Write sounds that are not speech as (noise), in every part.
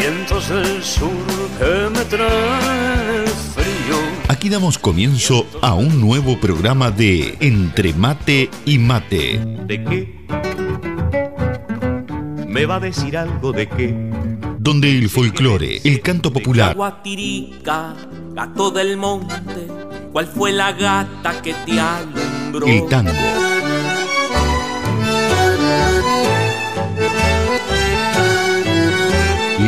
vientos del sur que me traen frío. Aquí damos comienzo a un nuevo programa de Entre Mate y Mate. ¿De qué? ¿Me va a decir algo de qué? Donde el folclore, el canto popular, Guatirica, gato del monte, ¿cuál fue la gata que te alumbró? el tango,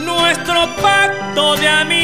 nuestro pacto de amistad,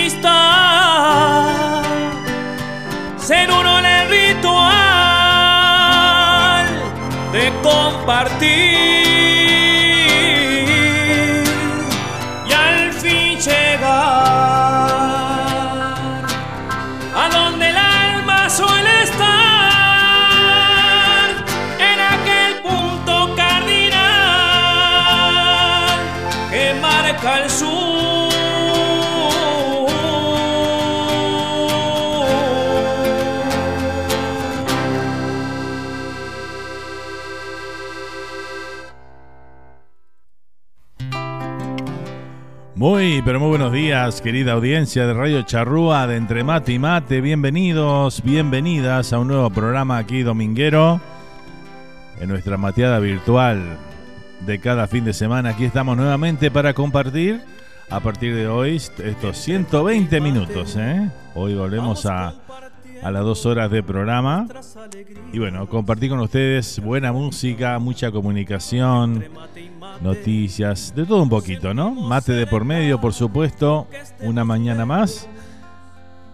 Muy, pero muy buenos días, querida audiencia de Radio Charrúa de Entre Mate y Mate. Bienvenidos, bienvenidas a un nuevo programa aquí dominguero en nuestra mateada virtual de cada fin de semana. Aquí estamos nuevamente para compartir a partir de hoy estos 120 minutos. ¿eh? Hoy volvemos a, a las dos horas de programa. Y bueno, compartir con ustedes buena música, mucha comunicación, noticias, de todo un poquito, ¿no? Mate de por medio, por supuesto, una mañana más.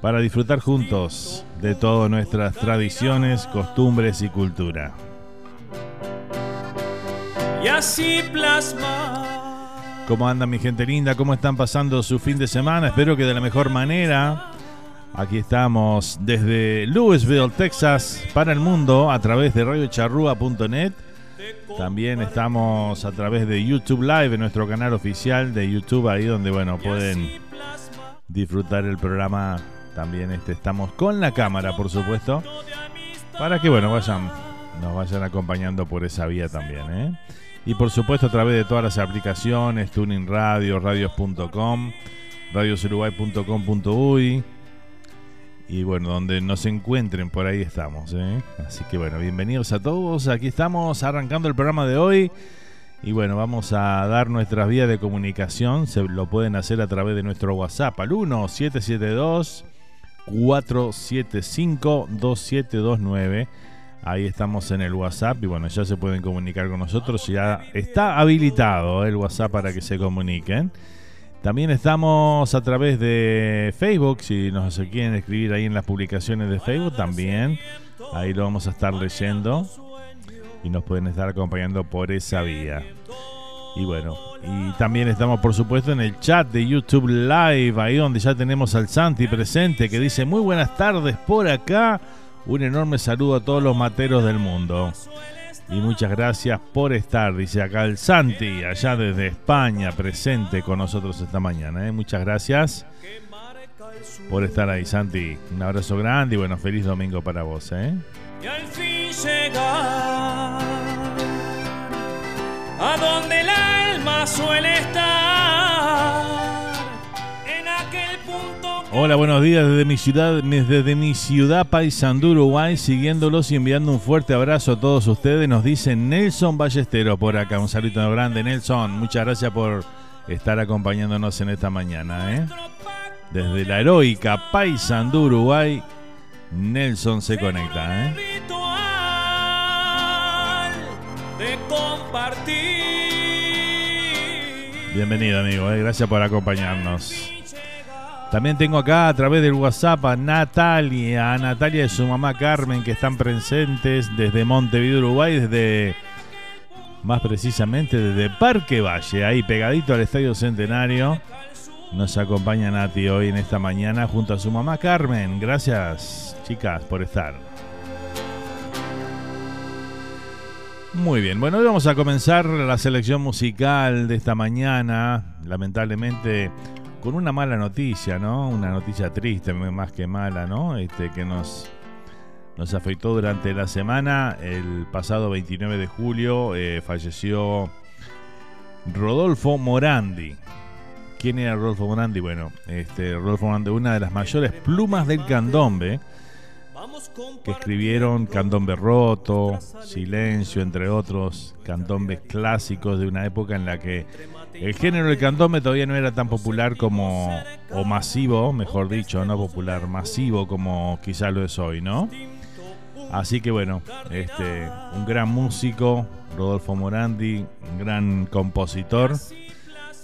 para disfrutar juntos de todas nuestras tradiciones, costumbres y cultura. Y así plasma. ¿Cómo anda mi gente linda? ¿Cómo están pasando su fin de semana? Espero que de la mejor manera. Aquí estamos desde Louisville, Texas, para el mundo a través de radiocharrúa.net. También estamos a través de YouTube Live, en nuestro canal oficial de YouTube, ahí donde bueno pueden disfrutar el programa. También este, estamos con la cámara, por supuesto, para que bueno vayan, nos vayan acompañando por esa vía también. ¿eh? Y por supuesto a través de todas las aplicaciones, Tuning Radio, radios.com, radiosuruguay.com.uy y bueno, donde nos encuentren, por ahí estamos. ¿eh? Así que bueno, bienvenidos a todos. Aquí estamos arrancando el programa de hoy. Y bueno, vamos a dar nuestras vías de comunicación. Se lo pueden hacer a través de nuestro WhatsApp al 1772 475 2729. Ahí estamos en el WhatsApp y bueno, ya se pueden comunicar con nosotros. Ya está habilitado el WhatsApp para que se comuniquen. También estamos a través de Facebook, si nos quieren escribir ahí en las publicaciones de Facebook, también ahí lo vamos a estar leyendo y nos pueden estar acompañando por esa vía. Y bueno, y también estamos por supuesto en el chat de YouTube Live, ahí donde ya tenemos al Santi presente que dice muy buenas tardes por acá. Un enorme saludo a todos los materos del mundo. Y muchas gracias por estar, dice acá el Santi, allá desde España, presente con nosotros esta mañana. ¿eh? Muchas gracias por estar ahí, Santi. Un abrazo grande y bueno, feliz domingo para vos. ¿eh? Y al fin llegar a donde el alma suele estar. Hola, buenos días desde mi ciudad, desde mi ciudad Paysandú, Uruguay, siguiéndolos y enviando un fuerte abrazo a todos ustedes. Nos dice Nelson Ballestero por acá. Un saludo grande, Nelson. Muchas gracias por estar acompañándonos en esta mañana. ¿eh? Desde la heroica Paysandú, Uruguay, Nelson se conecta. ¿eh? ritual de compartir. Bienvenido, amigo. ¿eh? Gracias por acompañarnos. También tengo acá a través del WhatsApp a Natalia, a Natalia y su mamá Carmen, que están presentes desde Montevideo, Uruguay, desde más precisamente desde Parque Valle, ahí pegadito al Estadio Centenario. Nos acompaña Nati hoy en esta mañana junto a su mamá Carmen. Gracias, chicas, por estar. Muy bien, bueno, hoy vamos a comenzar la selección musical de esta mañana. Lamentablemente con una mala noticia, ¿no? Una noticia triste, más que mala, ¿no? Este, que nos, nos afectó durante la semana. El pasado 29 de julio eh, falleció Rodolfo Morandi. ¿Quién era Rodolfo Morandi? Bueno, este, Rodolfo Morandi, una de las mayores plumas del candombe, que escribieron Candombe Roto, Silencio, entre otros, candombes clásicos de una época en la que el género del candombe todavía no era tan popular como, o masivo, mejor dicho, no popular, masivo como quizá lo es hoy, ¿no? Así que bueno, este, un gran músico, Rodolfo Morandi, un gran compositor.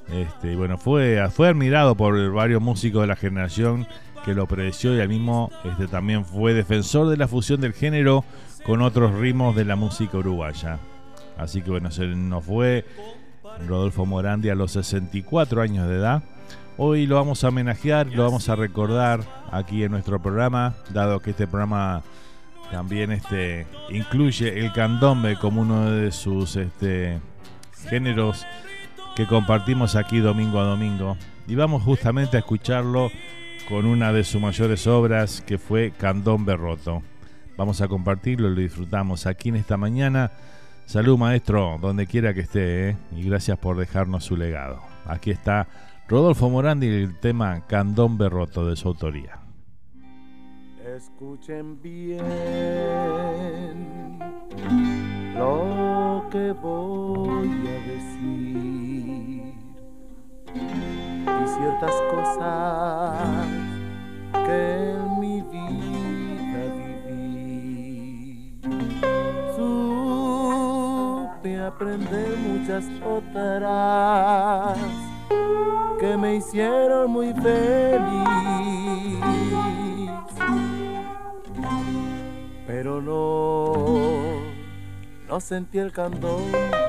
Este, bueno, fue, fue admirado por varios músicos de la generación que lo predeció y al mismo este, también fue defensor de la fusión del género con otros ritmos de la música uruguaya. Así que bueno, se nos fue Rodolfo Morandi a los 64 años de edad. Hoy lo vamos a homenajear, lo vamos a recordar aquí en nuestro programa, dado que este programa también este, incluye el candombe como uno de sus este, géneros que compartimos aquí domingo a domingo. Y vamos justamente a escucharlo con una de sus mayores obras que fue Candombe Roto. Vamos a compartirlo lo disfrutamos aquí en esta mañana. Salud maestro, donde quiera que esté, ¿eh? y gracias por dejarnos su legado. Aquí está Rodolfo Morandi y el tema Candombe Roto de su autoría. Escuchen bien lo que voy a decir y ciertas cosas que en mi vida supe aprender muchas otras que me hicieron muy feliz. Pero no, no sentí el candor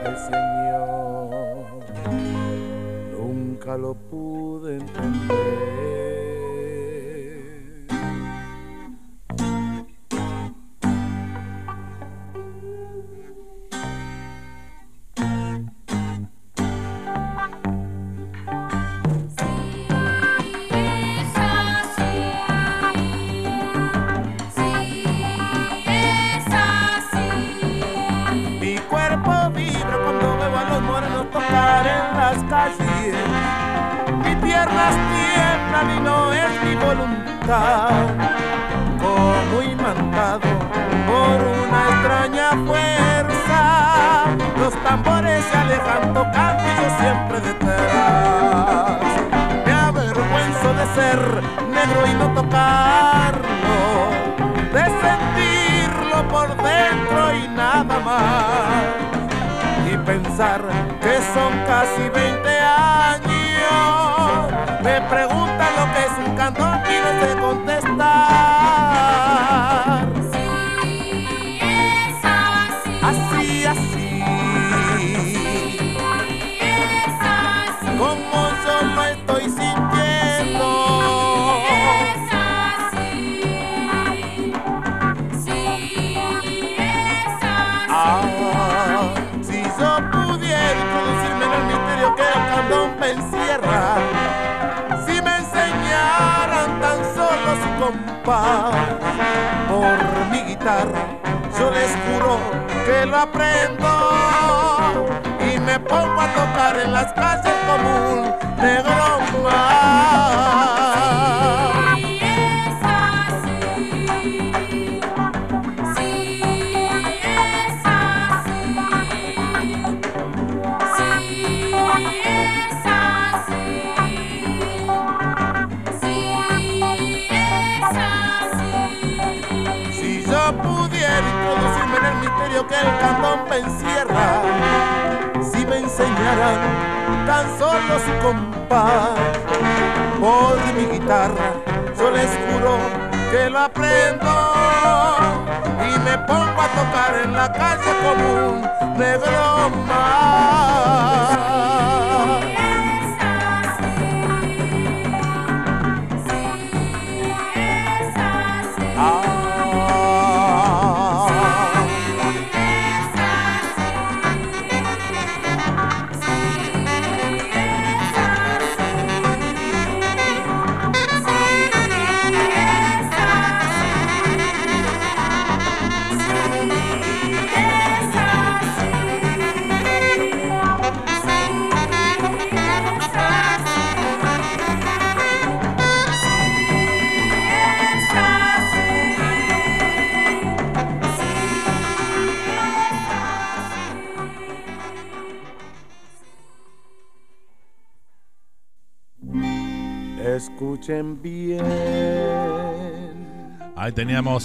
del Señor, nunca lo pude entender.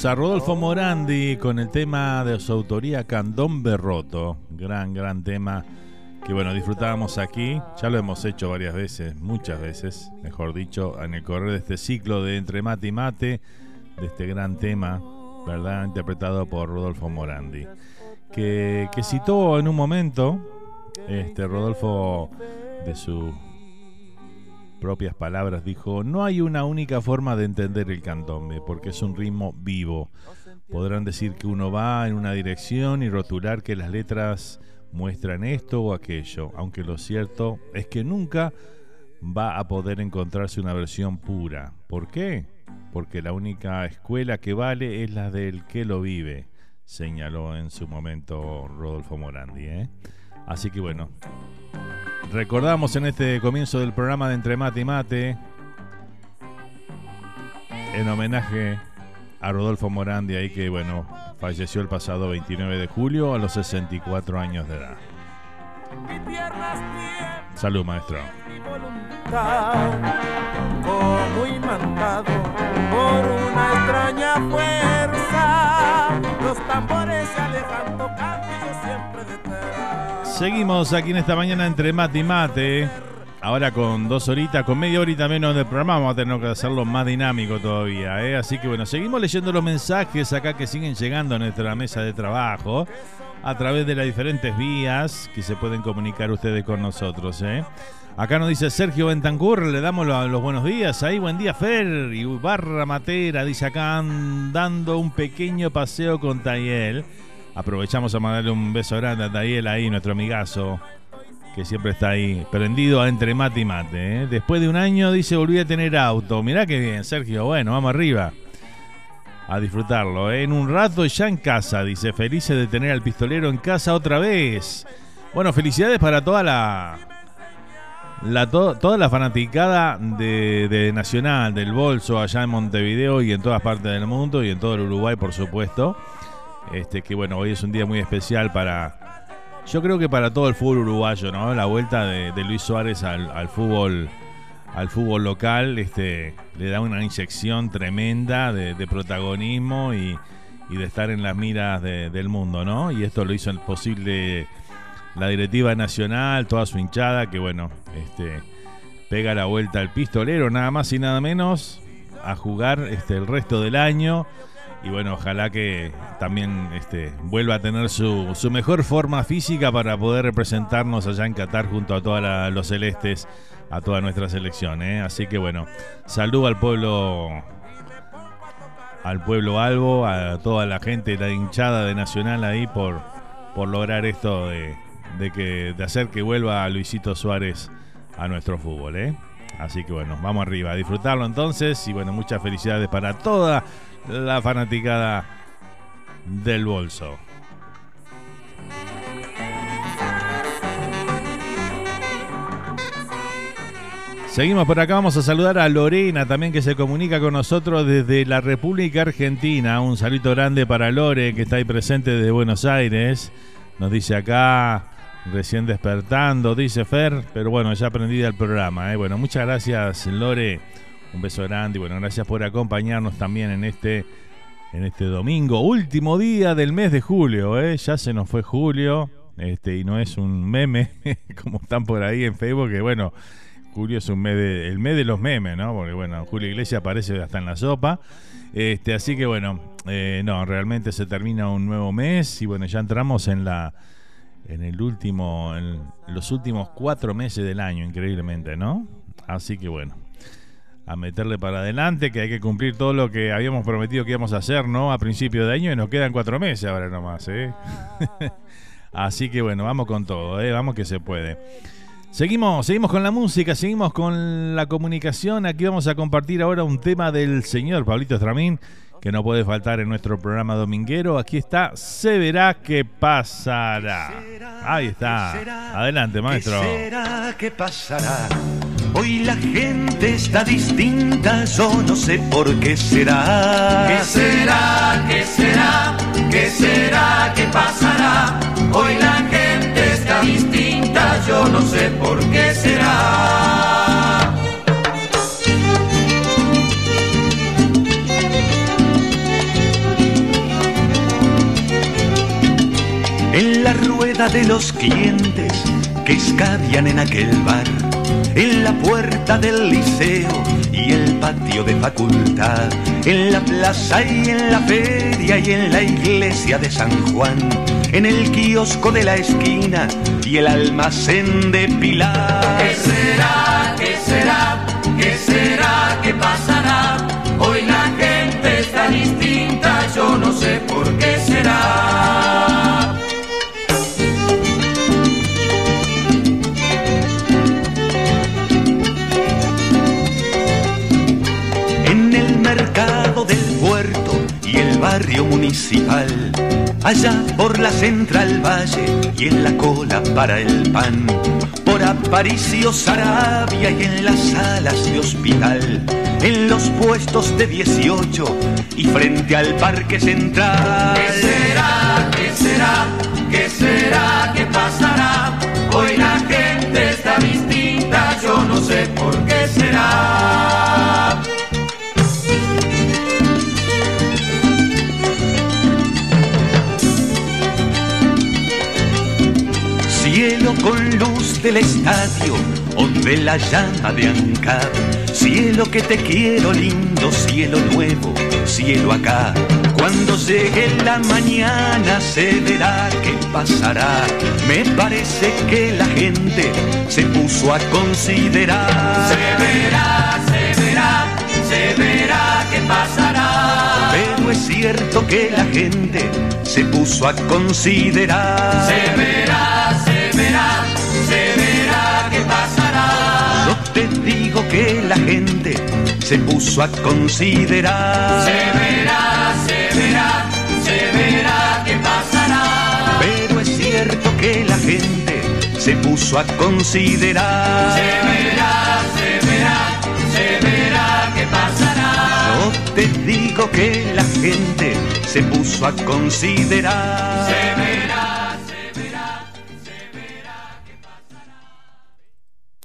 A Rodolfo Morandi con el tema de su autoría Candón Berroto. Gran, gran tema que bueno, disfrutábamos aquí. Ya lo hemos hecho varias veces, muchas veces, mejor dicho, en el correr de este ciclo de Entre Mate y Mate, de este gran tema, ¿verdad? Interpretado por Rodolfo Morandi. Que, que citó en un momento, este Rodolfo, de sus propias palabras, dijo, no hay una única forma de entender el candombe, porque es un ritmo vivo. Podrán decir que uno va en una dirección y rotular que las letras muestran esto o aquello, aunque lo cierto es que nunca va a poder encontrarse una versión pura. ¿Por qué? Porque la única escuela que vale es la del que lo vive, señaló en su momento Rodolfo Morandi. ¿eh? Así que bueno, recordamos en este comienzo del programa de Entre Mate y Mate, en homenaje a Rodolfo Morandi, ahí que bueno, falleció el pasado 29 de julio a los 64 años de edad. Salud, maestro. como imantado por una extraña fuerza. Los tambores se alejan tocando Seguimos aquí en esta mañana entre mate y mate. Ahora con dos horitas, con media horita menos del programa, vamos a tener que hacerlo más dinámico todavía. ¿eh? Así que bueno, seguimos leyendo los mensajes acá que siguen llegando a nuestra mesa de trabajo. a través de las diferentes vías que se pueden comunicar ustedes con nosotros. ¿eh? Acá nos dice Sergio Bentancur, le damos lo- los buenos días. Ahí, buen día, Fer. Y Barra Matera dice acá dando un pequeño paseo con Tayel. Aprovechamos a mandarle un beso grande a Tayel ahí, nuestro amigazo, que siempre está ahí, prendido entre mate y mate. ¿eh? Después de un año dice volví a tener auto. Mirá qué bien, Sergio. Bueno, vamos arriba. A disfrutarlo. ¿eh? En un rato ya en casa, dice. Felices de tener al pistolero en casa otra vez. Bueno, felicidades para toda la, la to- toda la fanaticada de Nacional, del Bolso, allá en Montevideo y en todas partes del mundo y en todo el Uruguay, por supuesto. Este, que bueno, hoy es un día muy especial para. Yo creo que para todo el fútbol uruguayo, ¿no? La vuelta de, Luis Suárez al, fútbol. Al fútbol local, este, le da una inyección tremenda de, protagonismo y, de estar en las miras de- del mundo, ¿no? Y esto lo hizo posible la directiva nacional, toda su hinchada, que bueno, este, pega la vuelta al pistolero, nada más y nada menos, a jugar este, el resto del año. Y bueno, ojalá que también este, vuelva a tener su, su mejor forma física para poder representarnos allá en Qatar junto a todos los celestes, a toda nuestra selección. ¿eh? Así que bueno, saludo al pueblo al pueblo albo, a toda la gente, la hinchada de Nacional ahí por, por lograr esto de, de que, de hacer que vuelva Luisito Suárez a nuestro fútbol. ¿eh? Así que bueno, vamos arriba a disfrutarlo entonces y bueno, muchas felicidades para toda la fanaticada del bolso. Seguimos por acá, vamos a saludar a Lorena también que se comunica con nosotros desde la República Argentina. Un saludo grande para Lore que está ahí presente desde Buenos Aires. Nos dice acá, recién despertando, dice Fer, pero bueno, ya aprendí el programa. ¿eh? Bueno, muchas gracias Lore, un beso grande y bueno, gracias por acompañarnos también en este, en este domingo, último día del mes de julio. ¿eh? Ya se nos fue julio este, y no es un meme (laughs) como están por ahí en Facebook, que bueno... Julio es un mes de, el mes de los memes, ¿no? Porque bueno, Julio Iglesias aparece hasta en la sopa. Este, así que bueno, eh, no, realmente se termina un nuevo mes y bueno, ya entramos en la en el último, en los últimos cuatro meses del año, increíblemente, ¿no? Así que bueno, a meterle para adelante, que hay que cumplir todo lo que habíamos prometido que íbamos a hacer, ¿no? A principio de año y nos quedan cuatro meses ahora nomás, ¿eh? (laughs) Así que bueno, vamos con todo, ¿eh? Vamos que se puede. Seguimos, seguimos con la música, seguimos con la comunicación. Aquí vamos a compartir ahora un tema del señor Pablito Estramín, que no puede faltar en nuestro programa dominguero. Aquí está, se verá qué pasará. Ahí está. Adelante, maestro. ¿Qué será? ¿Qué pasará? Hoy la gente está distinta, yo no sé por qué será. ¿Qué será? ¿Qué será? ¿Qué será? ¿Qué pasará? Hoy la gente está distinta, yo no sé por qué será. En la rueda de los clientes que escabian en aquel bar, en la puerta del liceo y el patio de facultad, en la plaza y en la feria y en la iglesia de San Juan, en el kiosco de la esquina y el almacén de Pilar. ¿Qué será? ¿Qué será? ¿Qué será? ¿Qué pasará? Barrio municipal, allá por la Central Valle y en la cola para el pan, por Aparicio Sarabia y en las salas de hospital, en los puestos de 18 y frente al Parque Central. ¿Qué será? ¿Qué será? ¿Qué será? ¿Qué pasará? Hoy la gente está distinta, yo no sé por qué será. Cielo con luz del estadio o de la llama de Ancab. Cielo que te quiero lindo, cielo nuevo, cielo acá. Cuando llegue la mañana se verá qué pasará. Me parece que la gente se puso a considerar. Se verá, se verá, se verá qué pasará. Pero es cierto que la gente se puso a considerar. Se verá, te digo que la gente se puso a considerar. Se verá, se verá, se verá qué pasará. Pero es cierto que la gente se puso a considerar. Se verá, se verá, se verá qué pasará. Yo te digo que la gente se puso a considerar. Se verá,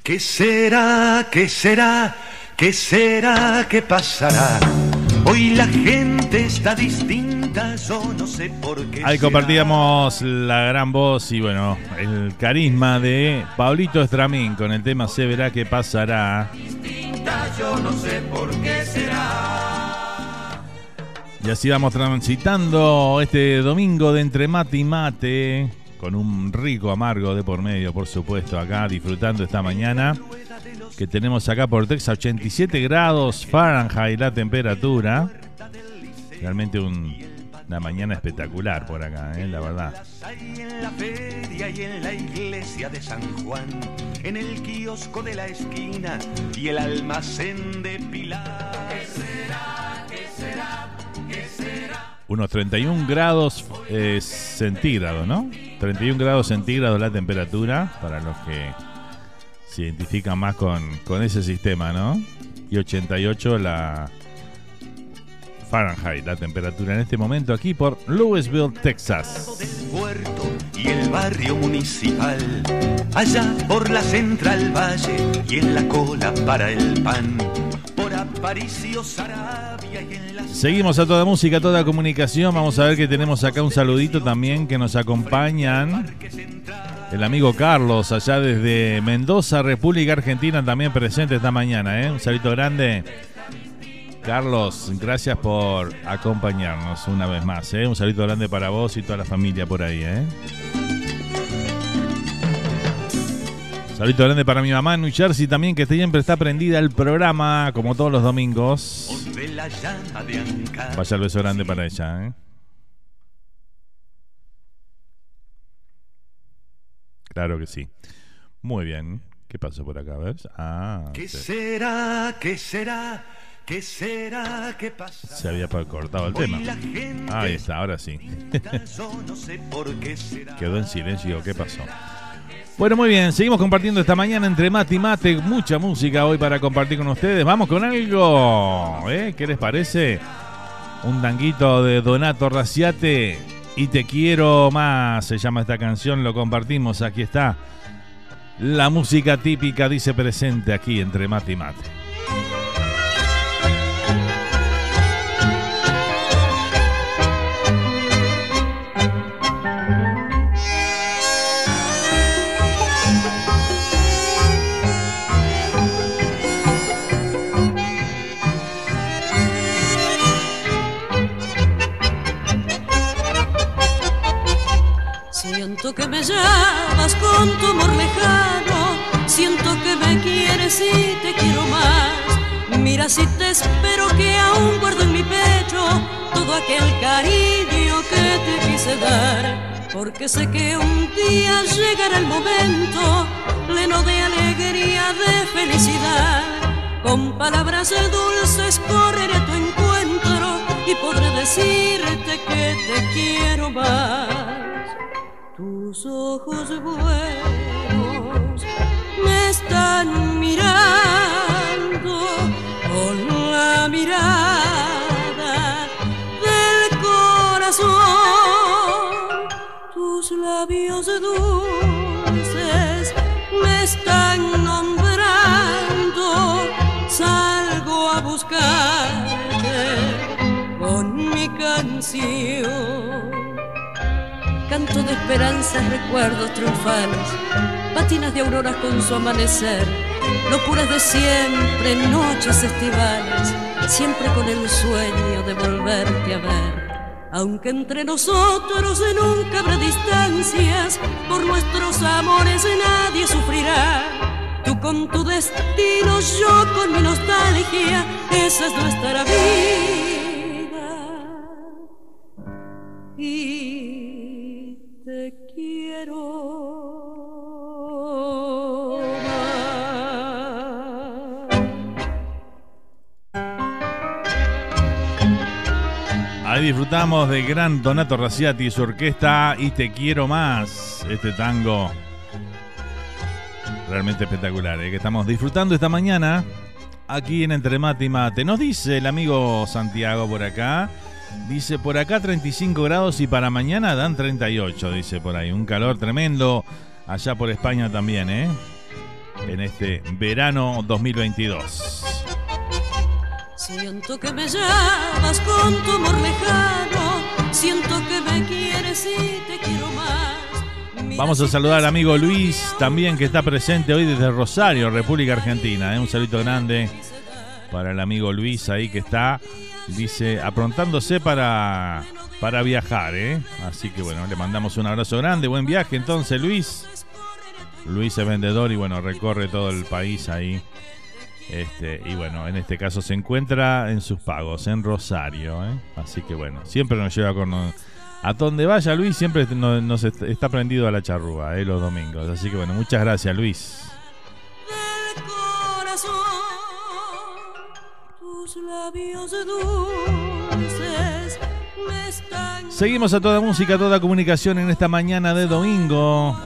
¿Qué será? ¿Qué será? ¿Qué será? ¿Qué pasará? Hoy la gente está distinta, yo no sé por qué. Ahí será. compartíamos la gran voz y bueno, el carisma de Pablito Estramín con el tema Se verá qué pasará. distinta, yo no sé por qué será. Y así vamos transitando este domingo de entre mate y mate, con un rico amargo de por medio, por supuesto, acá disfrutando esta mañana, que tenemos acá por Texas 87 grados Fahrenheit la temperatura. Realmente un- una mañana espectacular por acá, eh, la verdad. Ahí en la y en la iglesia de San Juan, en el kiosco de la esquina y el almacén de Pilar. Unos 31 grados eh, centígrados, ¿no? 31 grados centígrados la temperatura para los que se identifican más con, ese sistema, ¿no? Y 88 la Fahrenheit, la temperatura en este momento aquí por Louisville, Texas. del puerto y el barrio municipal, allá por la Central Valle y en la cola para el pan, Seguimos a toda música, a toda comunicación. Vamos a ver que tenemos acá un saludito también que nos acompañan. El amigo Carlos, allá desde Mendoza, República Argentina, también presente esta mañana. ¿eh? Un saludito grande. Carlos, gracias por acompañarnos una vez más. ¿eh? Un saludito grande para vos y toda la familia por ahí. ¿eh? Saludito grande para mi mamá en New Jersey también, que siempre está prendida el programa, como todos los domingos. Vaya el beso grande para ella, ¿eh? Claro que sí. Muy bien. ¿Qué pasó por acá? A ver. Ah, ¿Qué se, será? ¿Qué será? ¿Qué será? ¿Qué pasa? se había cortado el tema. Ahí está, ahora sí. (laughs) Quedó en silencio. ¿Qué pasó? Bueno, muy bien. Seguimos compartiendo esta mañana entre mate y mate. Mucha música hoy para compartir con ustedes. Vamos con algo. ¿eh? ¿Qué les parece? Un tanguito de Donato Raciate. Y te quiero más. Se llama esta canción. Lo compartimos. Aquí está. La música típica dice presente aquí entre mate y mate. Llamas con tu amor lejano, siento que me quieres y te quiero más. Mira si te espero que aún guardo en mi pecho todo aquel cariño que te quise dar. Porque sé que un día llegará el momento pleno de alegría, de felicidad. Con palabras dulces correré a tu encuentro y podré decirte que te quiero más. Tus ojos buenos me están mirando con la mirada del corazón. Tus labios dulces me están nombrando. Salgo a buscarte con mi canción. Canto de esperanzas, recuerdos triunfales, patinas de auroras con su amanecer, locuras de siempre, noches estivales, siempre con el sueño de volverte a ver. Aunque entre nosotros nunca habrá distancias, por nuestros amores nadie sufrirá. Tú con tu destino, yo con mi nostalgia, esa es nuestra vida. Y Ahí disfrutamos de gran Donato Raciati y su orquesta Y Te Quiero Más, este tango realmente espectacular, ¿eh? que estamos disfrutando esta mañana aquí en Entre Mate y Mate. Nos dice el amigo Santiago por acá, dice por acá 35 grados y para mañana dan 38, dice por ahí, un calor tremendo allá por España también, ¿eh? en este verano 2022. Siento que me llamas con tu amor lejano, siento que me quieres y te quiero más. Mira Vamos a saludar al amigo Luis también que está presente hoy desde Rosario, República Argentina. ¿eh? Un saludo grande para el amigo Luis ahí que está, dice, aprontándose para, para viajar. ¿eh? Así que bueno, le mandamos un abrazo grande, buen viaje entonces Luis. Luis es vendedor y bueno, recorre todo el país ahí. Este, y bueno, en este caso se encuentra en sus pagos, en Rosario. ¿eh? Así que bueno, siempre nos lleva con... A donde vaya Luis, siempre nos, nos est- está prendido a la charrúa ¿eh? los domingos. Así que bueno, muchas gracias Luis. corazón, tus labios dulces me están Seguimos a toda música, a toda comunicación en esta mañana de domingo.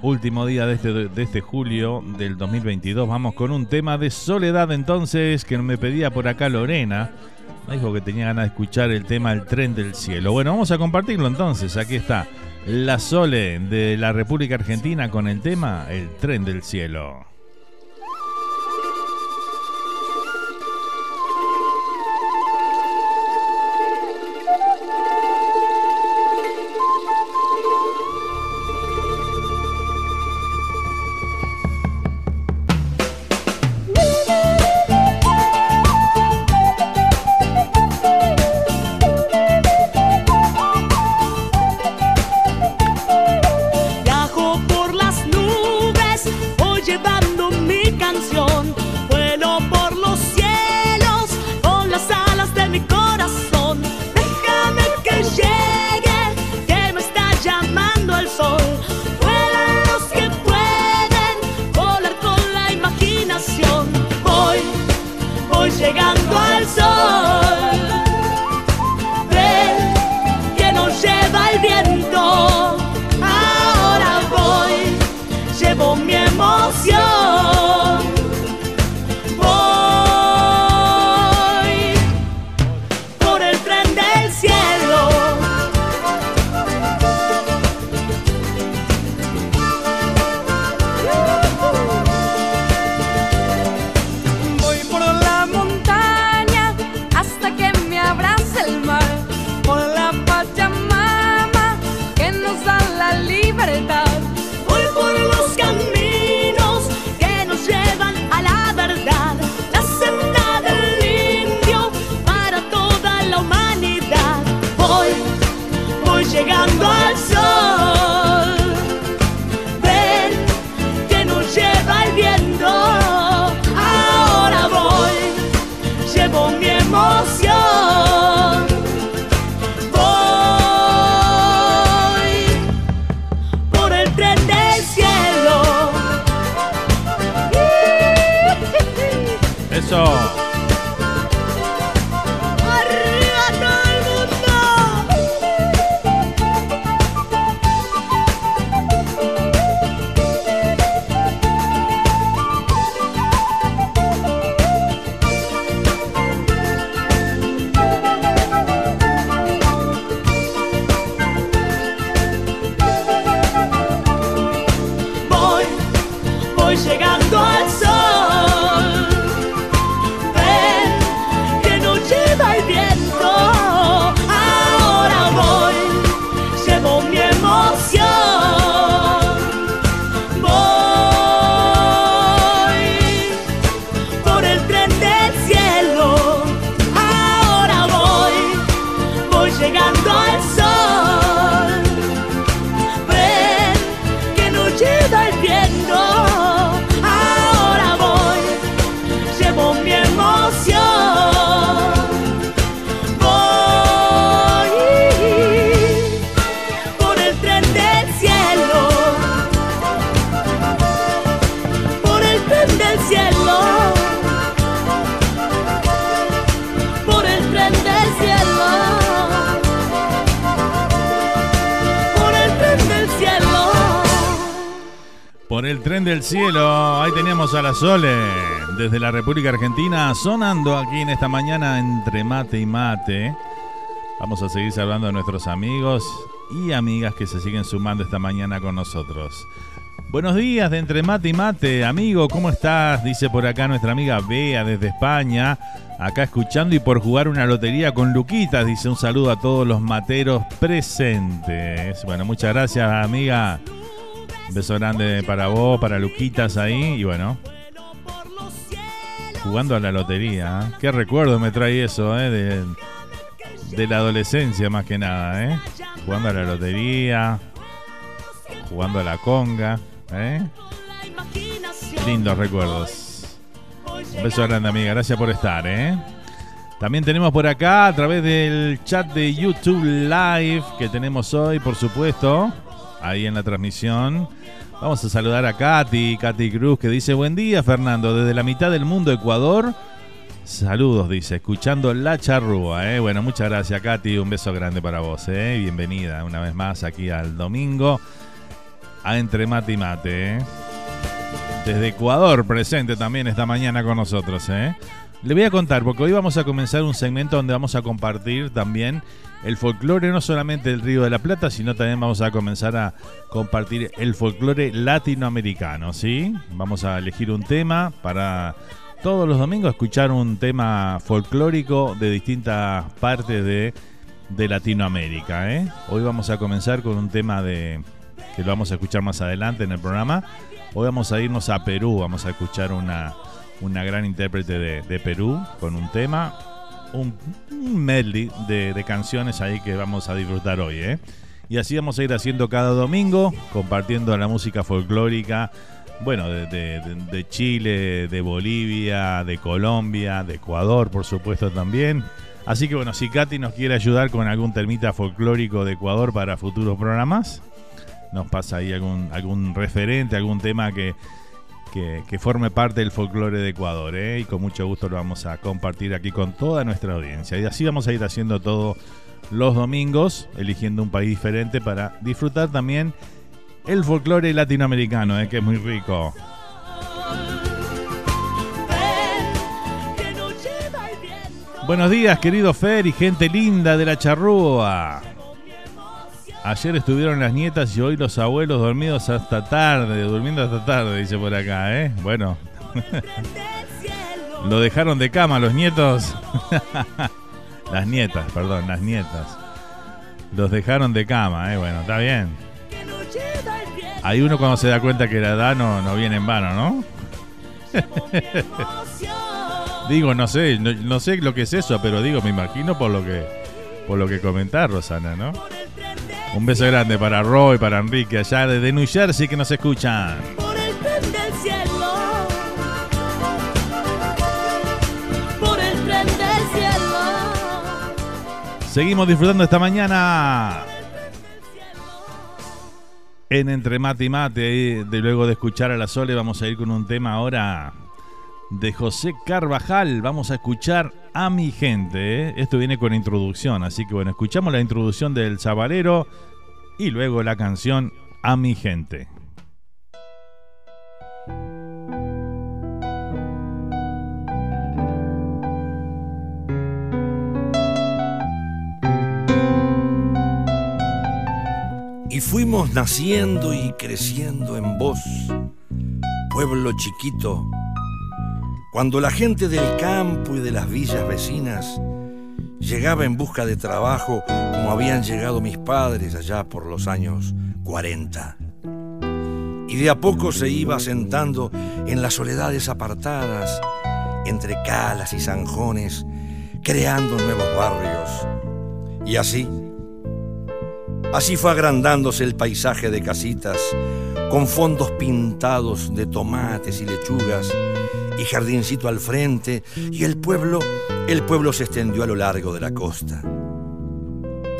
Último día de este, de este julio del 2022. Vamos con un tema de soledad entonces que me pedía por acá Lorena. Me dijo que tenía ganas de escuchar el tema El tren del cielo. Bueno, vamos a compartirlo entonces. Aquí está la Sole de la República Argentina con el tema El tren del cielo. La desde la República Argentina sonando aquí en esta mañana entre mate y mate. Vamos a seguir hablando de nuestros amigos y amigas que se siguen sumando esta mañana con nosotros. Buenos días de entre mate y mate, amigo, ¿cómo estás? Dice por acá nuestra amiga Bea desde España, acá escuchando y por jugar una lotería con Luquitas, dice un saludo a todos los materos presentes. Bueno, muchas gracias amiga. Beso grande para vos, para Luquitas ahí y bueno. Jugando a la lotería. ¿eh? Qué recuerdo me trae eso, ¿eh? De, de la adolescencia más que nada, ¿eh? Jugando a la lotería, jugando a la conga, ¿eh? Lindos recuerdos. Un beso grande, amiga. Gracias por estar, ¿eh? También tenemos por acá, a través del chat de YouTube Live que tenemos hoy, por supuesto, ahí en la transmisión. Vamos a saludar a Katy, Katy Cruz, que dice, buen día Fernando, desde la mitad del mundo Ecuador. Saludos, dice, escuchando La Charrúa. ¿eh? Bueno, muchas gracias Katy, un beso grande para vos. ¿eh? Bienvenida una vez más aquí al domingo a Entre Mate y Mate. ¿eh? Desde Ecuador presente también esta mañana con nosotros. ¿eh? Le voy a contar, porque hoy vamos a comenzar un segmento donde vamos a compartir también el folclore, no solamente del Río de la Plata, sino también vamos a comenzar a compartir el folclore latinoamericano, ¿sí? Vamos a elegir un tema para todos los domingos escuchar un tema folclórico de distintas partes de, de Latinoamérica, ¿eh? Hoy vamos a comenzar con un tema de que lo vamos a escuchar más adelante en el programa. Hoy vamos a irnos a Perú, vamos a escuchar una, una gran intérprete de, de Perú con un tema un, medley de, canciones ahí que vamos a disfrutar hoy. ¿eh? Y así vamos a ir haciendo cada domingo, compartiendo la música folclórica, bueno, de, de, Chile, de Bolivia, de Colombia, de Ecuador, por supuesto también. Así que bueno, si Katy nos quiere ayudar con algún termita folclórico de Ecuador para futuros programas, nos pasa ahí algún, algún referente, algún tema que, que, forme parte del folclore de Ecuador. ¿eh? Y con mucho gusto lo vamos a compartir aquí con toda nuestra audiencia. Y así vamos a ir haciendo todo los domingos, eligiendo un país diferente para disfrutar también el folclore latinoamericano, ¿eh? que es muy rico. Buenos días, querido Fer y gente linda de la charrúa. Ayer estuvieron las nietas y hoy los abuelos dormidos hasta tarde, durmiendo hasta tarde, dice por acá, ¿eh? Bueno. (laughs) Lo dejaron de cama los nietos. (laughs) las nietas, perdón, las nietas. Los dejaron de cama, ¿eh? Bueno, está bien. Hay uno cuando se da cuenta que la edad no, no viene en vano, ¿no? (laughs) digo, no sé, no, no, sé lo que es eso, pero digo, me imagino por lo que por lo que comentar, Rosana, ¿no? Un beso grande para Roy, para Enrique, allá desde New Jersey que nos escuchan. Por el tren del cielo. Por el tren del cielo. Seguimos disfrutando esta mañana. En Entre Mate y Mate, de luego de escuchar a la Sole, vamos a ir con un tema ahora de José Carvajal. Vamos a escuchar a mi gente. ¿eh? Esto viene con introducción, así que bueno, escuchamos la introducción del Zabalero y luego la canción A mi gente. Y fuimos naciendo y creciendo en vos, pueblo chiquito cuando la gente del campo y de las villas vecinas llegaba en busca de trabajo como habían llegado mis padres allá por los años 40. Y de a poco se iba asentando en las soledades apartadas, entre calas y zanjones, creando nuevos barrios. Y así, así fue agrandándose el paisaje de casitas, con fondos pintados de tomates y lechugas, y jardincito al frente, y el pueblo, el pueblo se extendió a lo largo de la costa.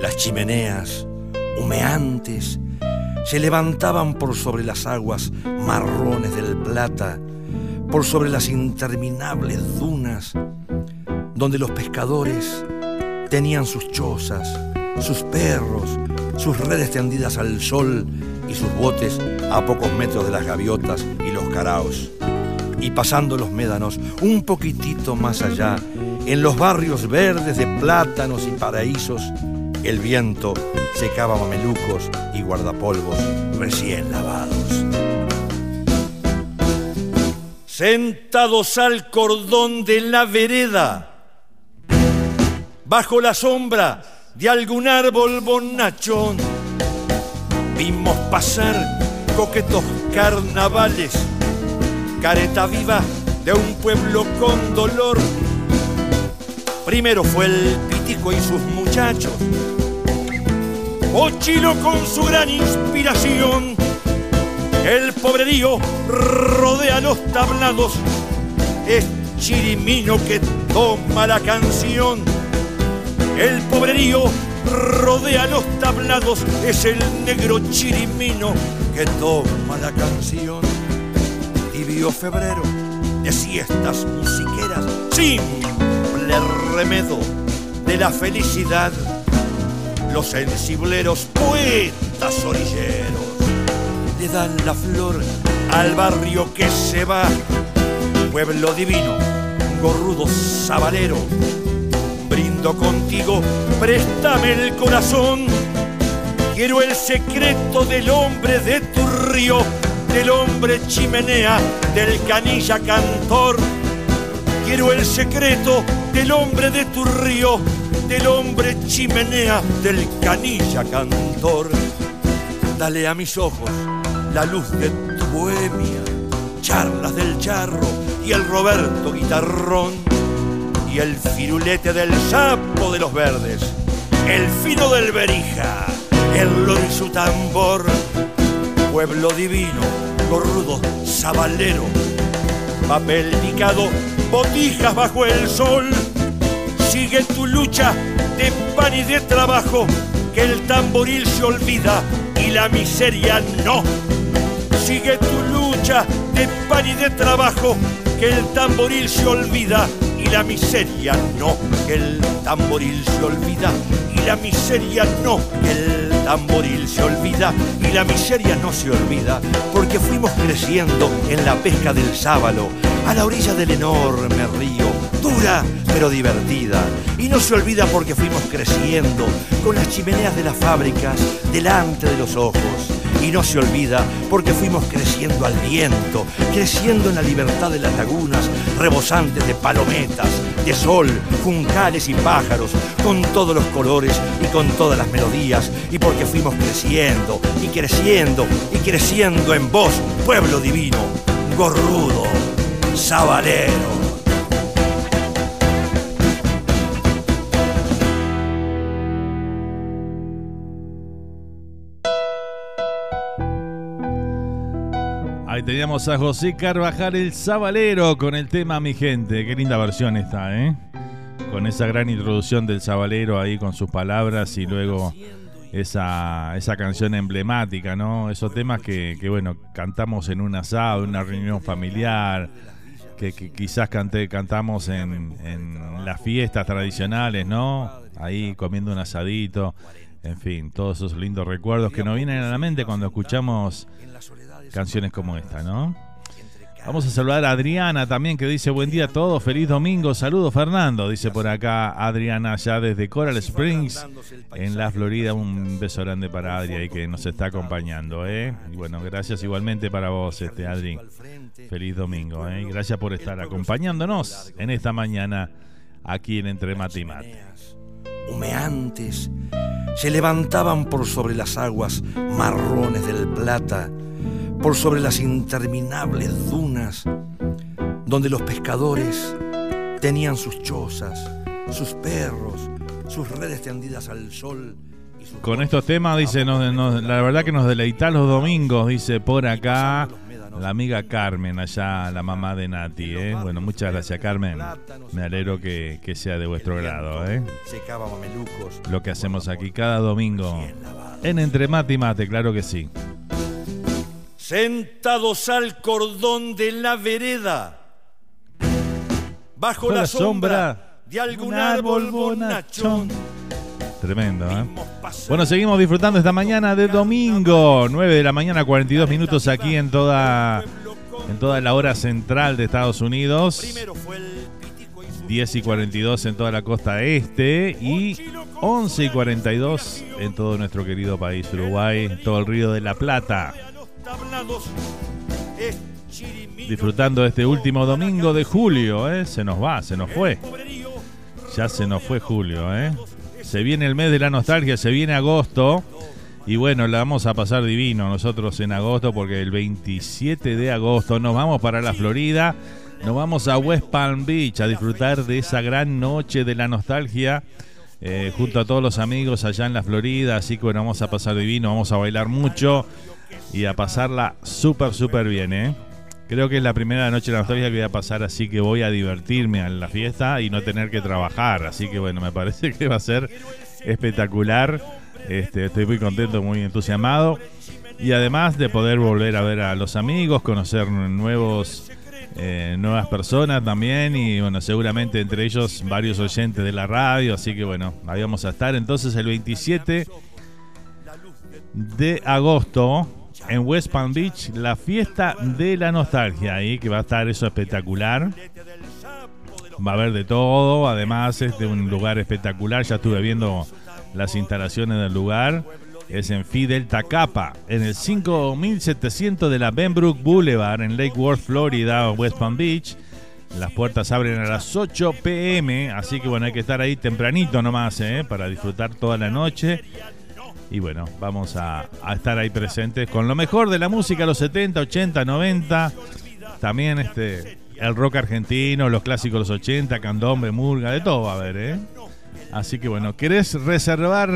Las chimeneas, humeantes, se levantaban por sobre las aguas marrones del Plata, por sobre las interminables dunas, donde los pescadores tenían sus chozas, sus perros, sus redes tendidas al sol y sus botes a pocos metros de las gaviotas y los caraos. Y pasando los médanos, un poquitito más allá, en los barrios verdes de plátanos y paraísos, el viento secaba mamelucos y guardapolvos recién lavados. Sentados al cordón de la vereda, bajo la sombra de algún árbol bonachón, vimos pasar coquetos carnavales, careta viva de un pueblo con dolor. Primero fue el pitico y sus muchachos, Ochilo con su gran inspiración. El pobrerío rodea los tablados, es Chirimino que toma la canción. El pobrerío rodea los tablados, es el negro Chirimino que toma la canción. Tibio febrero de siestas musiqueras, simple remedo de la felicidad los sensibleros poetas orilleros le dan la flor al barrio que se va. Pueblo divino, gorrudo sabalero, brindo contigo, préstame el corazón. Quiero el secreto del hombre de tu río, del hombre chimenea, del canilla cantor. Quiero el secreto del hombre de tu río, del hombre chimenea, del canilla cantor. Dale a mis ojos la luz de tu bohemia, charlas del charro y el Roberto guitarrón y el firulete del sapo de los verdes, el fino del berija, el loro y su tambor, pueblo divino, gorrudo, sabalero, papel picado, botijas bajo el sol Sigue tu lucha de pan y de trabajo, que el tamboril se olvida y la miseria no. Sigue tu lucha de pan y de trabajo, que el tamboril se olvida y la miseria no. Que el tamboril se olvida y la miseria no. Que el tamboril se olvida y la miseria no se olvida, porque fuimos creciendo en la pesca del sábalo, a la orilla del enorme río, dura pero divertida. Y no se olvida porque fuimos creciendo con las chimeneas de las fábricas delante de los ojos. Y no se olvida porque fuimos creciendo al viento, creciendo en la libertad de las lagunas, rebosantes de palometas, de sol, juncales y pájaros, con todos los colores y con todas las melodías, y porque fuimos creciendo y creciendo y creciendo en vos, pueblo divino, gorrudo, sabalero. Teníamos a José Carvajal el Zabalero con el tema Mi Gente. Qué linda versión está, ¿eh? Con esa gran introducción del Zabalero ahí con sus palabras y luego esa, esa canción emblemática, ¿no? Esos temas que, que, bueno, cantamos en un asado, en una reunión familiar, que, que quizás cante, cantamos en, en las fiestas tradicionales, ¿no? Ahí comiendo un asadito. En fin, todos esos lindos recuerdos que nos vienen a la mente cuando escuchamos canciones como esta, ¿no? Vamos a saludar a Adriana también que dice buen día a todos, feliz domingo, saludos Fernando, dice por acá Adriana ya desde Coral Springs en la Florida, un beso grande para Adri y que nos está acompañando, ¿eh? Y bueno, gracias igualmente para vos, este Adri, feliz domingo, ¿eh? Gracias por estar acompañándonos en esta mañana aquí en Entre Mate y Mate. Humeantes se levantaban por sobre las aguas marrones del Plata por sobre las interminables dunas, donde los pescadores tenían sus chozas, sus perros, sus redes tendidas al sol. Con estos temas, dice, nos, nos, la verdad que nos deleita los domingos, dice por acá la amiga Carmen, allá la mamá de Nati. ¿eh? Bueno, muchas gracias Carmen. Me alegro que, que sea de vuestro grado. ¿eh? Lo que hacemos aquí cada domingo en Entre Mate y Mate, claro que sí sentados al cordón de la vereda, bajo la, sombra, de algún árbol bonachón. Tremendo, ¿eh? Bueno, seguimos disfrutando esta mañana de domingo, 9 de la mañana, 42 minutos aquí en toda, en toda la hora central de Estados Unidos. 10 y 42 en toda la costa este y 11 y 42 en todo nuestro querido país Uruguay, todo el río de la Plata. Disfrutando este último domingo de julio, ¿eh? se nos va, se nos fue. Ya se nos fue julio, ¿eh? Se viene el mes de la nostalgia, se viene agosto. Y bueno, la vamos a pasar divino nosotros en agosto porque el 27 de agosto nos vamos para la Florida. Nos vamos a West Palm Beach a disfrutar de esa gran noche de la nostalgia eh, junto a todos los amigos allá en la Florida. Así que bueno, vamos a pasar divino, vamos a bailar mucho y a pasarla súper, súper bien, ¿eh? Creo que es la primera noche de la nostalgia que voy a pasar, así que voy a divertirme en la fiesta y no tener que trabajar. Así que bueno, me parece que va a ser espectacular. Este, estoy muy contento, muy entusiasmado. Y además de poder volver a ver a los amigos, conocer nuevos, eh, nuevas personas también. Y bueno, seguramente entre ellos varios oyentes de la radio. Así que bueno, ahí vamos a estar entonces el 27 de agosto en West Palm Beach, la fiesta de la nostalgia, ahí que va a estar eso espectacular. Va a haber de todo, además es de un lugar espectacular, ya estuve viendo las instalaciones del lugar. Es en Fidel Tacapa, en el 5700 de la Benbrook Boulevard, en Lake Worth, Florida, West Palm Beach. Las puertas abren a las 8 pm, así que bueno, hay que estar ahí tempranito nomás, ¿eh? para disfrutar toda la noche. Y bueno, vamos a, estar ahí presentes con lo mejor de la música, los 70, 80, 90. También este el rock argentino, los clásicos los 80, candombe, murga, de todo a haber, ¿eh? Así que bueno, ¿querés reservar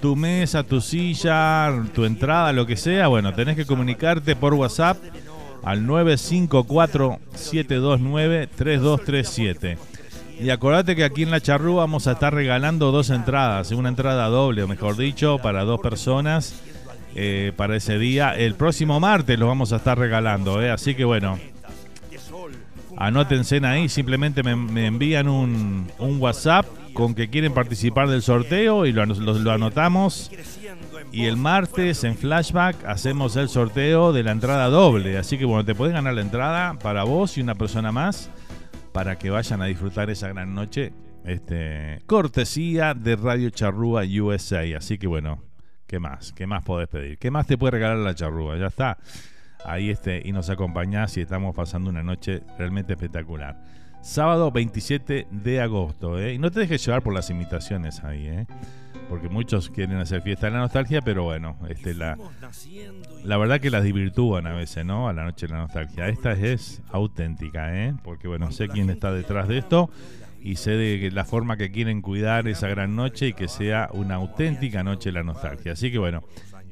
tu mesa, tu silla, tu entrada, lo que sea? Bueno, tenés que comunicarte por WhatsApp al 954-729-3237. Y acordate que aquí en la charrúa vamos a estar regalando dos entradas, una entrada doble, mejor dicho, para dos personas eh, para ese día. El próximo martes lo vamos a estar regalando, eh, así que bueno, anótense ahí, simplemente me, envían un, WhatsApp con que quieren participar del sorteo y lo, lo anotamos. Y el martes en Flashback hacemos el sorteo de la entrada doble. Así que bueno, te puedes ganar la entrada para vos y una persona más para que vayan a disfrutar esa gran noche. Este, cortesía de Radio Charrúa USA. Así que bueno, ¿qué más? ¿Qué más podés pedir? ¿Qué más te puede regalar la Charrúa? Ya está. Ahí este, y nos acompañás y estamos pasando una noche realmente espectacular. Sábado 27 de agosto, ¿eh? Y no te dejes llevar por las imitaciones ahí, ¿eh? Porque muchos quieren hacer fiesta de la nostalgia, pero bueno, este, la, la verdad que las divirtúan a veces, ¿no? A la noche de la nostalgia. Esta es auténtica, ¿eh? Porque bueno, sé quién está detrás de esto y sé de la forma que quieren cuidar esa gran noche y que sea una auténtica noche de la nostalgia. Así que bueno,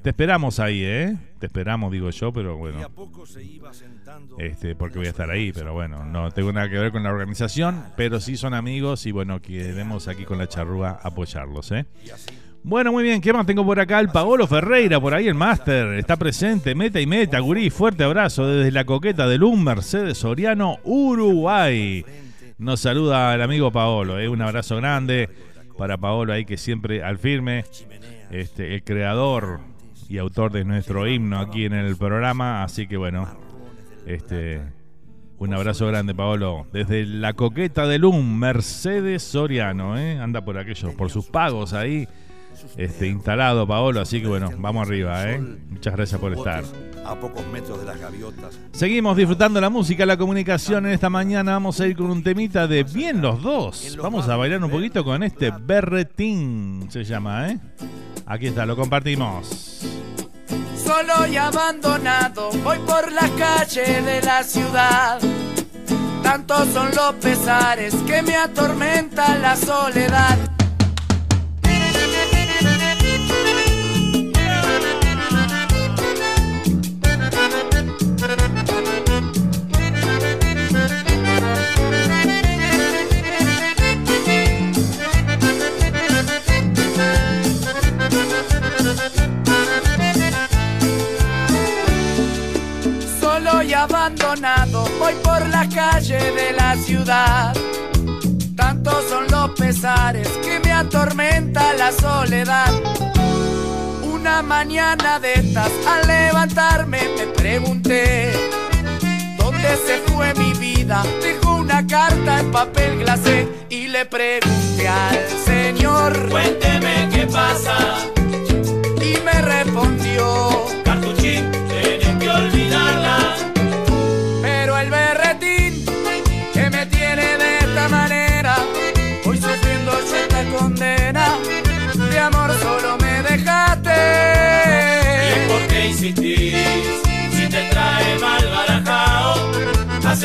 te esperamos ahí, ¿eh? Te esperamos, digo yo, pero bueno. Este, porque voy a estar ahí, pero bueno, no tengo nada que ver con la organización, pero sí son amigos y bueno, queremos aquí con la charrúa apoyarlos, ¿eh? Bueno, muy bien, ¿qué más tengo por acá? El Paolo Ferreira, por ahí el máster, está presente, meta y meta, gurí, fuerte abrazo desde la coqueta del Un Mercedes Soriano, Uruguay. Nos saluda el amigo Paolo, ¿eh? un abrazo grande para Paolo ahí que siempre al firme, este, el creador y autor de nuestro himno aquí en el programa, así que bueno, este, un abrazo grande, Paolo. Desde la coqueta del Un, Mercedes Soriano, ¿eh? anda por aquellos, por sus pagos ahí este, instalado, Paolo. Así que bueno, vamos arriba, ¿eh? Muchas gracias por estar. A pocos metros de las gaviotas. Seguimos disfrutando la música, la comunicación. En esta mañana vamos a ir con un temita de bien los dos. Vamos a bailar un poquito con este berretín, se llama, ¿eh? Aquí está, lo compartimos. Solo y abandonado, voy por la calle de la ciudad. Tantos son los pesares que me atormenta la soledad. Calle de la ciudad. Tantos son los pesares que me atormenta la soledad. una mañana de estas al levantarme me pregunté ¿Dónde se fue mi vida? Dejó una carta en papel glacé y le pregunté al Señor Cuénteme qué pasa y me respondió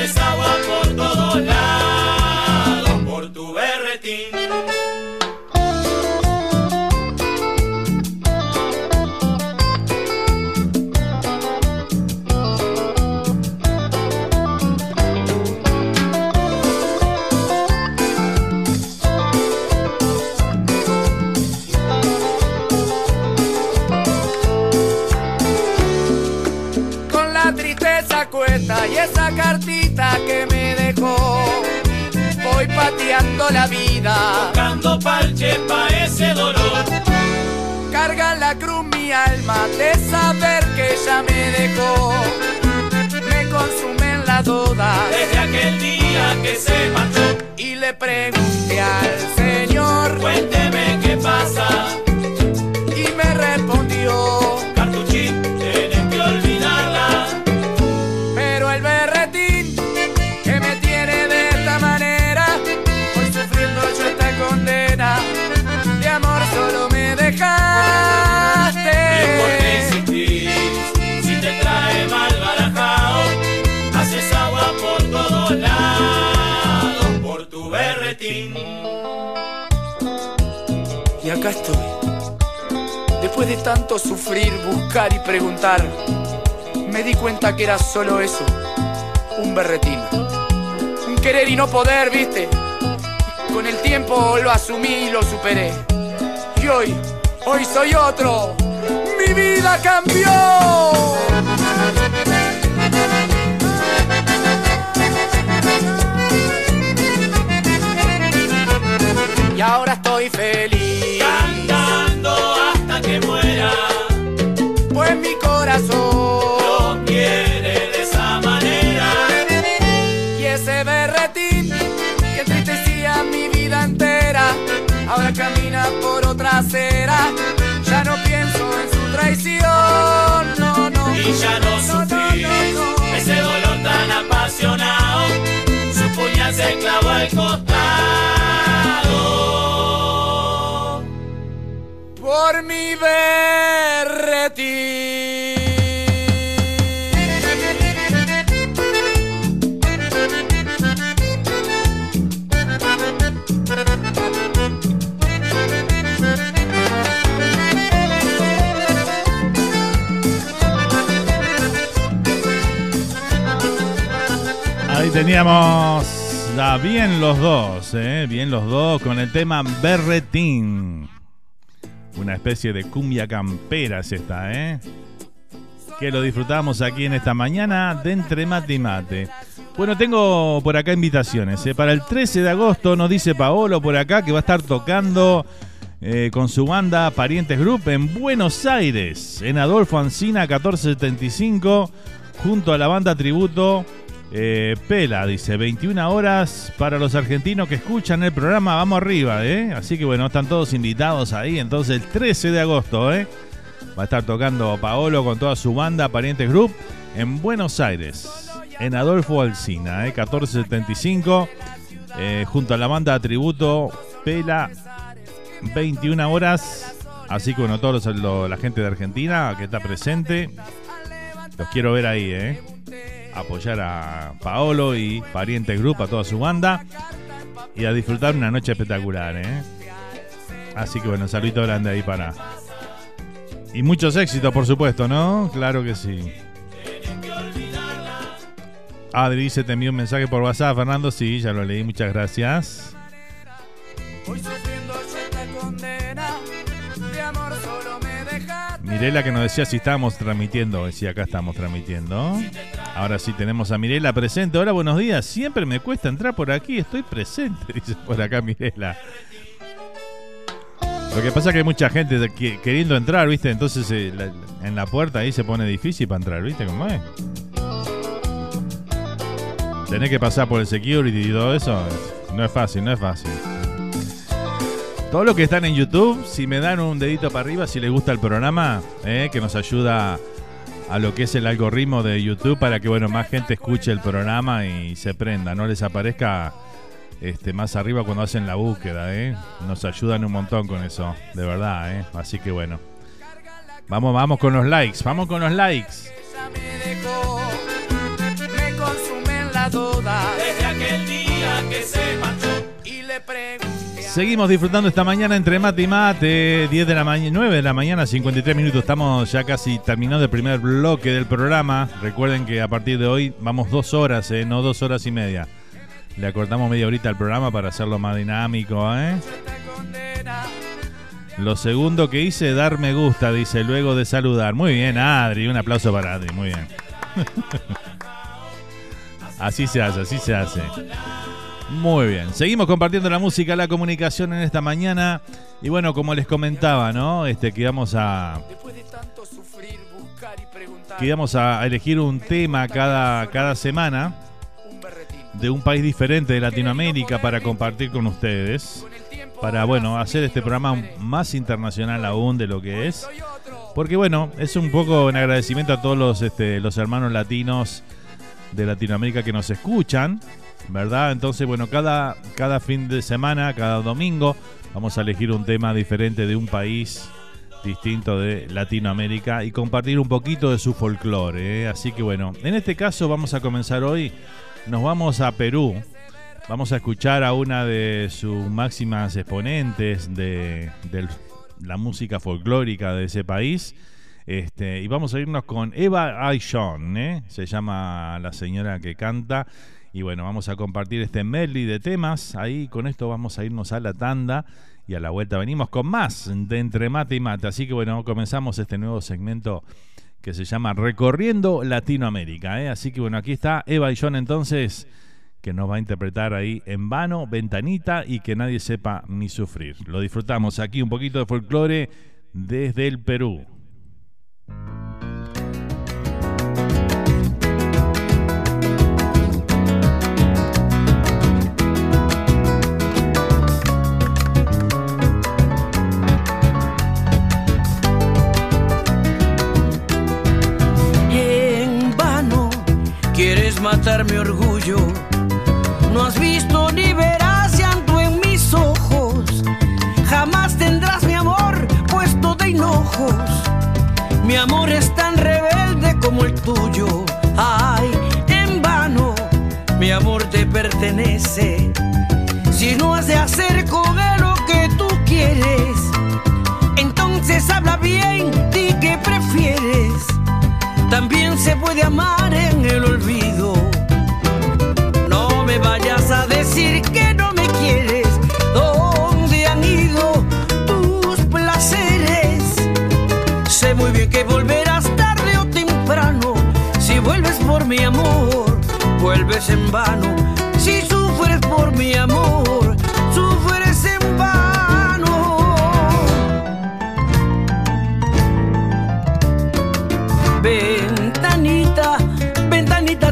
Haces agua por la vida. Buscando parche pa' ese dolor. Carga la cruz mi alma de saber que ella me dejó. Me consumen la duda. Desde aquel día que se marchó. Y le pregunté al Señor Cuénteme qué pasa acá estoy. Después de tanto sufrir, buscar y preguntar, me di cuenta que era solo eso, un berretín. Un querer y no poder, viste. Con el tiempo lo asumí y lo superé. Y hoy, hoy soy otro. Mi vida cambió. Mi vida entera ahora camina por otra acera. Ya no pienso en su traición, no, no. Y ya no no, sufrís no, no. Ese dolor tan apasionado Su puñal se clavó al costado Por mi berretín. Teníamos la bien los dos, ¿eh? bien los dos con el tema Berretín. Una especie de cumbia campera es esta, ¿eh? Que lo disfrutamos aquí en esta mañana de Entre Mate y Mate. Bueno, tengo por acá invitaciones. ¿eh? Para el 13 de agosto nos dice Paolo por acá que va a estar tocando eh, con su banda Parientes Group en Buenos Aires, en Adolfo Ancina 1475, junto a la banda tributo eh, Pela, dice, 21 horas para los argentinos que escuchan el programa, vamos arriba, ¿eh? Así que bueno, están todos invitados ahí, entonces el 13 de agosto, ¿eh? Va a estar tocando Paolo con toda su banda Parientes Group en Buenos Aires, en Adolfo Alsina, ¿eh? 1475, eh, junto a la banda tributo Pela, 21 horas. Así que bueno, todos los- lo- la gente de Argentina que está presente, los quiero ver ahí, ¿eh? Apoyar a Paolo y Pariente Group, a toda su banda. Y a disfrutar una noche espectacular, ¿eh? Así que bueno, saludito grande ahí para. Y muchos éxitos, por supuesto, ¿no? Claro que sí. Adri dice, te envió un mensaje por WhatsApp, Fernando. Sí, ya lo leí, muchas gracias. Mirela que nos decía si estábamos transmitiendo. Sí, acá estamos transmitiendo. Ahora sí tenemos a Mirela presente. Hola, buenos días. Siempre me cuesta entrar por aquí. Estoy presente, (laughs) dice por acá Mirela. Lo que pasa es que hay mucha gente queriendo entrar, ¿viste? Entonces eh, en la puerta ahí se pone difícil para entrar, ¿viste cómo es? Tenés que pasar por el security y todo eso. No es fácil, no es fácil. Todos los que están en YouTube, si me dan un dedito para arriba, si les gusta el programa, eh, que nos ayuda a lo que es el algoritmo de YouTube para que bueno más gente escuche el programa y se prenda, no les aparezca este, más arriba cuando hacen la búsqueda, ¿eh? Nos ayudan un montón con eso, de verdad, ¿eh? Así que bueno. Vamos, vamos con los likes, vamos con los likes. Seguimos disfrutando esta mañana entre mate y mate, 10 de la mañana, 9 de la mañana, 53 minutos. Estamos ya casi terminando el primer bloque del programa. Recuerden que a partir de hoy vamos dos horas, ¿eh? no dos horas y media. Le acortamos media horita al programa para hacerlo más dinámico, ¿eh? Lo segundo que hice, dar me gusta, dice, luego de saludar. Muy bien, Adri, un aplauso para Adri, muy bien. (laughs) así se hace, así se hace. Muy bien, seguimos compartiendo la música, la comunicación en esta mañana. Y bueno, como les comentaba, ¿no? Este, que vamos a. Que a elegir un tema cada, cada semana de un país diferente de Latinoamérica para compartir con ustedes. Para, bueno, hacer este programa más internacional aún de lo que es. Porque, bueno, es un poco un agradecimiento a todos los, este, los hermanos latinos de Latinoamérica que nos escuchan, ¿verdad? Entonces, bueno, cada, cada fin de semana, cada domingo, vamos a elegir un tema diferente de un país distinto de Latinoamérica y compartir un poquito de su folclore. ¿eh? Así que bueno, en este caso vamos a comenzar hoy nos vamos a Perú. Vamos a escuchar a una de sus máximas exponentes de, la música folclórica de ese país. Este, y vamos a irnos con Eva Aishon, ¿eh? se llama la señora que canta. Y bueno, vamos a compartir este medley de temas. Ahí con esto vamos a irnos a la tanda y a la vuelta venimos con más de Entre Mate y Mate. Así que bueno, comenzamos este nuevo segmento que se llama Recorriendo Latinoamérica. ¿eh? Así que bueno, aquí está Eva y John entonces, que nos va a interpretar ahí en vano, ventanita y que nadie sepa ni sufrir. Lo disfrutamos aquí un poquito de folclore desde el Perú. Matar mi orgullo. No has visto ni verás llanto en mis ojos. Jamás tendrás mi amor puesto de hinojos. Mi amor es tan rebelde como el tuyo. Ay, en vano, mi amor te pertenece. Si no has de hacer con lo que tú quieres, entonces habla bien, di que prefieres también se puede amar en el olvido. Que no me quieres, ¿dónde han ido tus placeres? Sé muy bien que volverás tarde o temprano, si vuelves por mi amor, vuelves en vano, si sufres por mi amor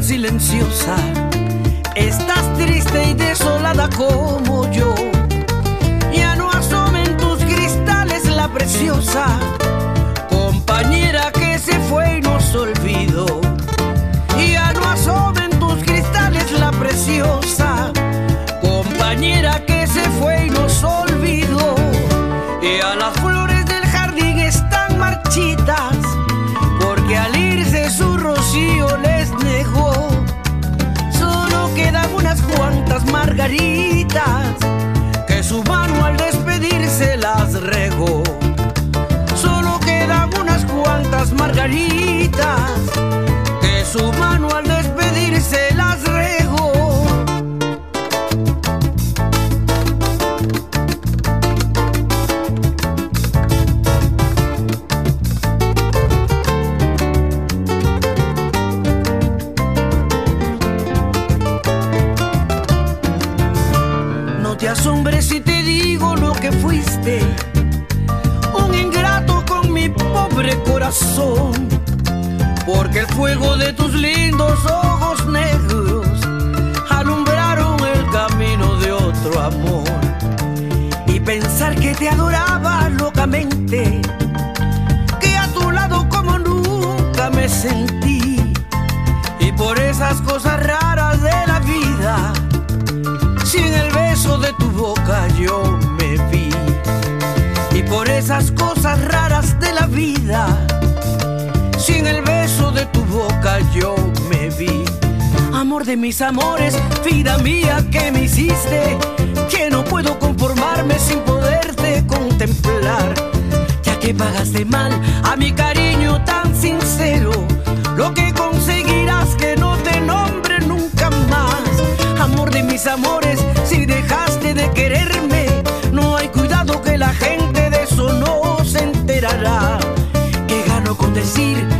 silenciosa. Estás triste y desolada como yo. Ya no asomen tus cristales la preciosa compañera que se fue y nos olvidó. Margaritas que su mano al despedirse las regó. Solo quedan unas cuantas margaritas que su mano al despedirse Amor de mis amores, vida mía que me hiciste, que no puedo conformarme sin poderte contemplar. Ya que pagaste mal a mi cariño tan sincero, lo que conseguirás que no te nombre nunca más. Amor de mis amores, si dejaste de quererme, no hay cuidado que la gente de eso no se enterará. Que gano con decir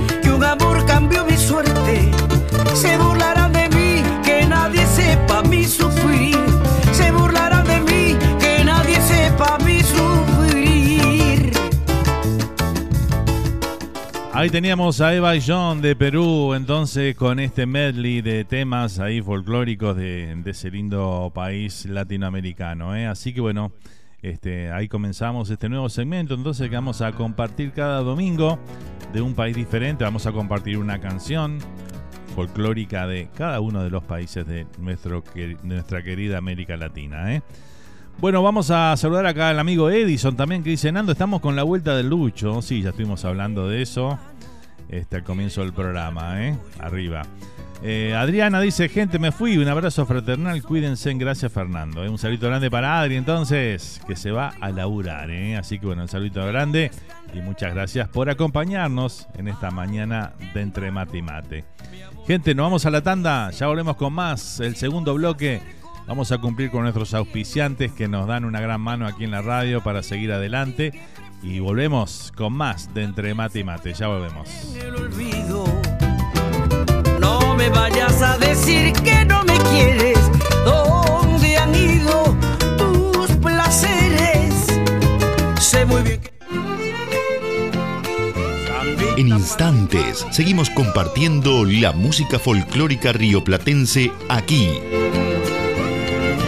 Ahí teníamos a Eva y John de Perú, entonces con este medley de temas ahí folclóricos de, ese lindo país latinoamericano. ¿eh? Así que bueno, este, ahí comenzamos este nuevo segmento, entonces que vamos a compartir cada domingo de un país diferente, vamos a compartir una canción folclórica de cada uno de los países de nuestro, nuestra querida América Latina. ¿eh? Bueno, vamos a saludar acá al amigo Edison también que dice, Nando, estamos con la vuelta del Lucho. Sí, ya estuvimos hablando de eso este, al comienzo del programa, ¿eh? Arriba. Eh, Adriana dice, gente, me fui. Un abrazo fraternal, cuídense. Gracias, Fernando. ¿eh? Un saludo grande para Adri, entonces, que se va a laburar. ¿eh? Así que bueno, un saludo grande y muchas gracias por acompañarnos en esta mañana de Entre Mate y Mate. Gente, nos vamos a la tanda. Ya volvemos con más. El segundo bloque. Vamos a cumplir con nuestros auspiciantes que nos dan una gran mano aquí en la radio para seguir adelante. Y volvemos con más de Entre Mate y Mate. Ya volvemos. No me vayas a decir que no me quieres. ¿Dónde han ido tus placeres? Sé muy bien que En instantes seguimos compartiendo la música folclórica rioplatense aquí.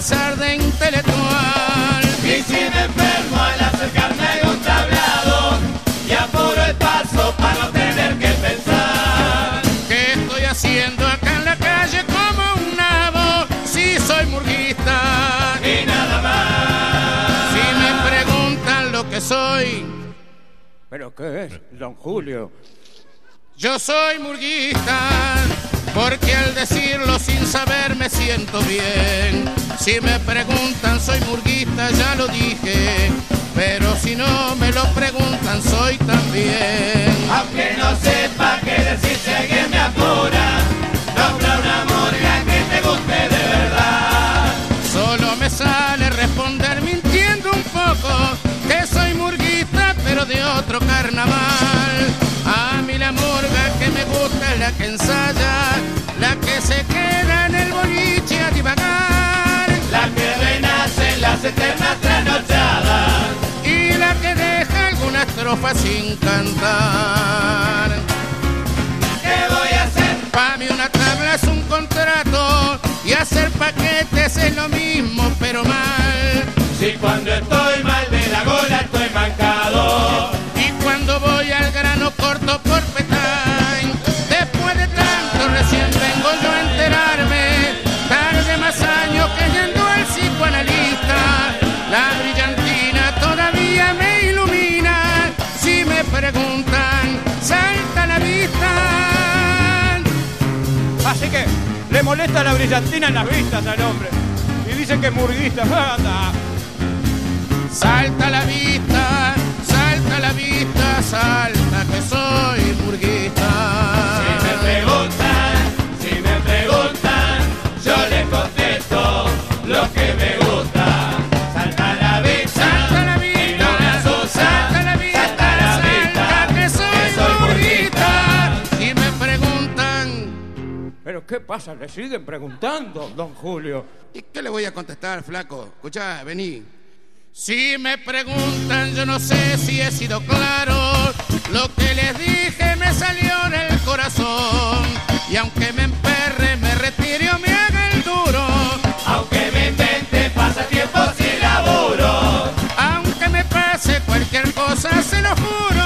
De intelectual. Y si me enfermo al acercarme a un tablado y apuro el paso para no tener que pensar. ¿Qué estoy haciendo acá en la calle como un nabo? Si soy murguista. Y nada más. Si me preguntan lo que soy, ¿Pero qué es, don Julio? yo soy murguista. Porque al decirlo sin saber me siento bien. Si me preguntan soy murguista, ya lo dije. Pero si no me lo preguntan, soy también. Aunque no sepa qué decir si alguien me apura, estrofa sin cantar. ¿Qué voy a hacer? Para mí una tabla es un contrato y hacer paquetes es lo mismo, pero mal. Si cuando estoy mal de la gola le molesta la brillantina en las vistas al hombre. Y dice que es murguista. (laughs) Salta la vista, salta la vista, salta que soy burguista. ¿Qué pasa? Le siguen preguntando, don Julio. ¿y qué le voy a contestar, flaco? Escuchá, vení. Si me preguntan, yo no sé si he sido claro. Lo que les dije me salió en el corazón. Y aunque me emperre, me retire o me haga el duro. Aunque me invente pasatiempos y laburo. Aunque me pase cualquier cosa, se lo juro.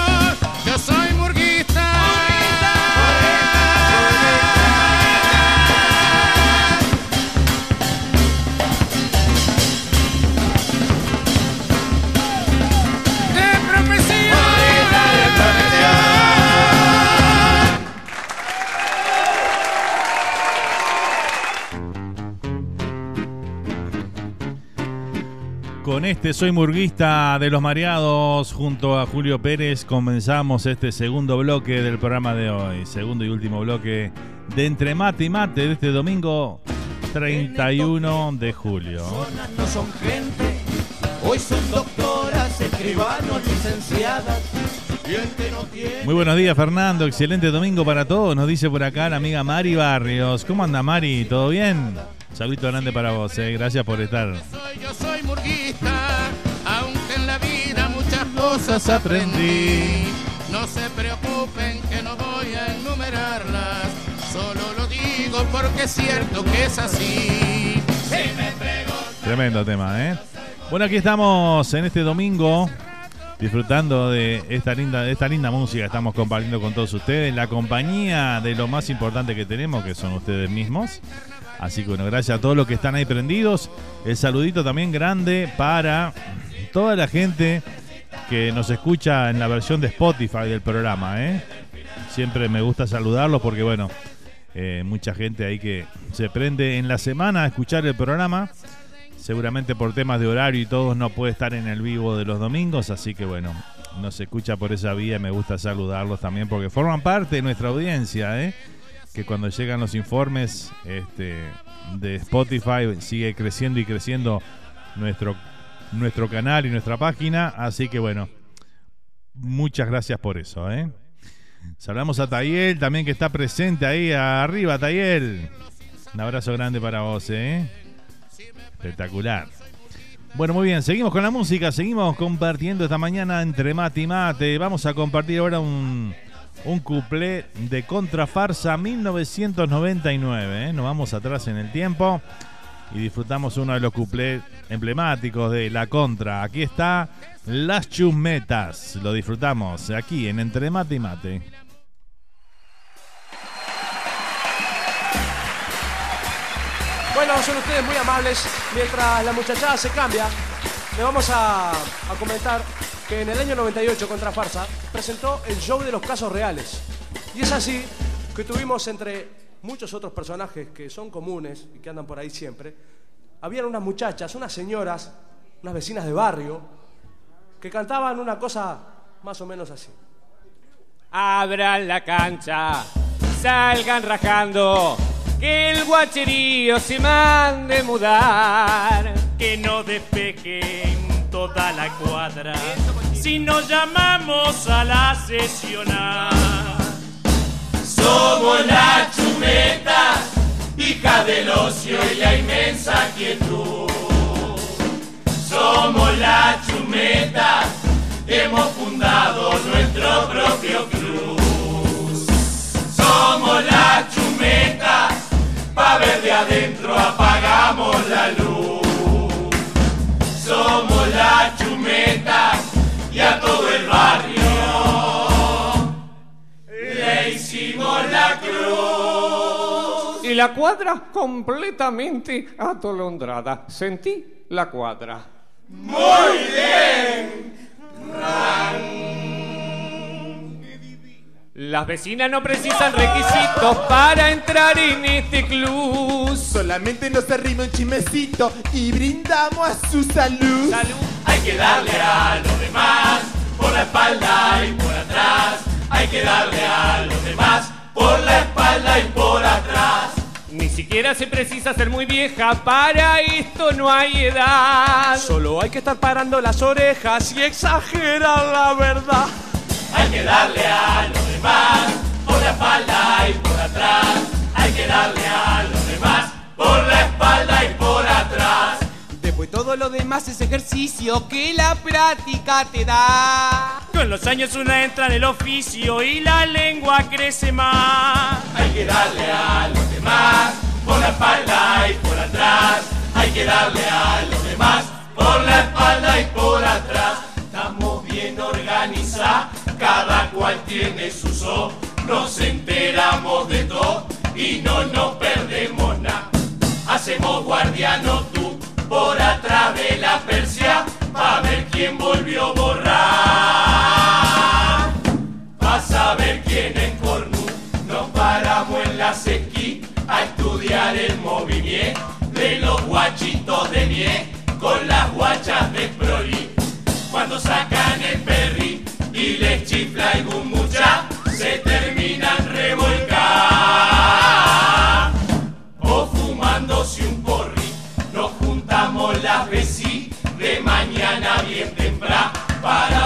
Este Soy Murguista de los Mareados junto a Julio Pérez comenzamos este segundo bloque del programa de hoy. Segundo y último bloque de Entre Mate y Mate de este domingo 31 de julio. No son gente, hoy son doctoras, escribanos, licenciadas. Muy buenos días Fernando, excelente domingo para todos, nos dice por acá la amiga Mari Barrios. ¿Cómo anda Mari? ¿Todo bien? Saludito grande para vos, eh. gracias por estar. Soy, yo soy murguista, aunque en la vida muchas cosas aprendí. No se preocupen que no voy a enumerarlas, solo lo digo porque es cierto que es así. Si me preguntan, Tremendo tema, ¿eh? Bueno, aquí estamos en este domingo disfrutando de esta linda, de esta linda música estamos compartiendo con todos ustedes, la compañía de lo más importante que tenemos, que son ustedes mismos. Así que bueno, gracias a todos los que están ahí prendidos. El saludito también grande para toda la gente que nos escucha en la versión de Spotify del programa, ¿eh? Siempre me gusta saludarlos porque bueno, eh, mucha gente ahí que se prende en la semana a escuchar el programa. Seguramente por temas de horario y todos no puede estar en el vivo de los domingos, así que bueno, nos escucha por esa vía. Me gusta saludarlos también porque forman parte de nuestra audiencia, ¿eh? Que cuando llegan los informes este, de Spotify sigue creciendo y creciendo nuestro, nuestro canal y nuestra página. Así que bueno, muchas gracias por eso. ¿eh? Saludamos a Tayel también que está presente ahí arriba, Tayel. Un abrazo grande para vos, ¿eh? Espectacular. Bueno, muy bien, seguimos con la música, seguimos compartiendo esta mañana entre mate y mate. Vamos a compartir ahora un, un cuplé de Contrafarsa 1999. ¿eh? Nos vamos atrás en el tiempo y disfrutamos uno de los cuplés emblemáticos de La Contra. Aquí está Las Chumetas. Lo disfrutamos aquí en Entre Mate y Mate. Bueno, son ustedes muy amables. Mientras la muchachada se cambia, le vamos a, a comentar que en el año 98 contra Farsa presentó el show de los casos reales. Y es así que tuvimos entre muchos otros personajes que son comunes y que andan por ahí siempre, habían unas muchachas, unas señoras, unas vecinas de barrio, que cantaban una cosa más o menos así. Abran la cancha, salgan rajando, que el guacherío se mande mudar, que no despejen toda la cuadra, si nos llamamos a la sesionar. Somos la chumeta, hija del ocio y la inmensa quietud. Somos la chumeta, hemos fundado nuestro propio club. Somos la chumeta, pa' ver de adentro apagamos la luz. Somos la chumeta y a todo el barrio le hicimos la cruz. Y la cuadra completamente atolondrada. Sentí la cuadra. Muy bien. Las vecinas no precisan requisitos para entrar en este club. Solamente nos arrima un chimecito y brindamos a su salud. Salud. Hay que darle a los demás por la espalda y por atrás. Hay que darle a los demás por la espalda y por atrás. Ni siquiera se precisa ser muy vieja, para esto no hay edad. Solo hay que estar parando las orejas y exagerar la verdad. Hay que darle a los demás por la espalda y por atrás. Hay que darle a los demás por la espalda y por atrás. Después todo lo demás es ejercicio que la práctica te da. Con los años uno entra en el oficio y la lengua crece más. Hay que darle a los demás por la espalda y por atrás. Hay que darle a los demás por la espalda y por atrás. Estamos bien organizados, cada cual tiene su son. Nos enteramos de todo y no nos perdemos nada. Hacemos guardiano tú por atrás de la persia para ver quién volvió a borrar. Pa' saber quién es cornu, nos paramos en la sequí a estudiar el movimiento de los guachitos de nie con las guachas de proli. Cuando sacan el perri y les chifla algún mucha, se terminan revolcar. O fumándose un porri, nos juntamos las veci de mañana bien temprano para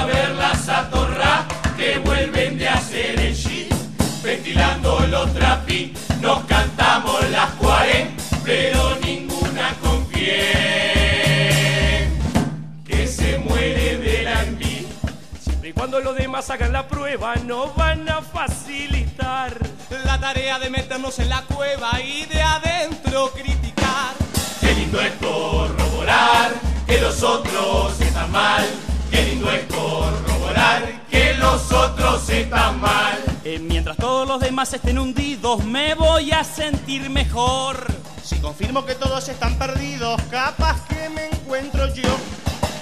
demás hagan la prueba, no van a facilitar. La tarea de meternos en la cueva y de adentro criticar. Qué lindo es corroborar que los otros están mal. Qué lindo es corroborar que los otros están mal. Eh, mientras todos los demás estén hundidos, me voy a sentir mejor. Si confirmo que todos están perdidos, capaz que me encuentro yo.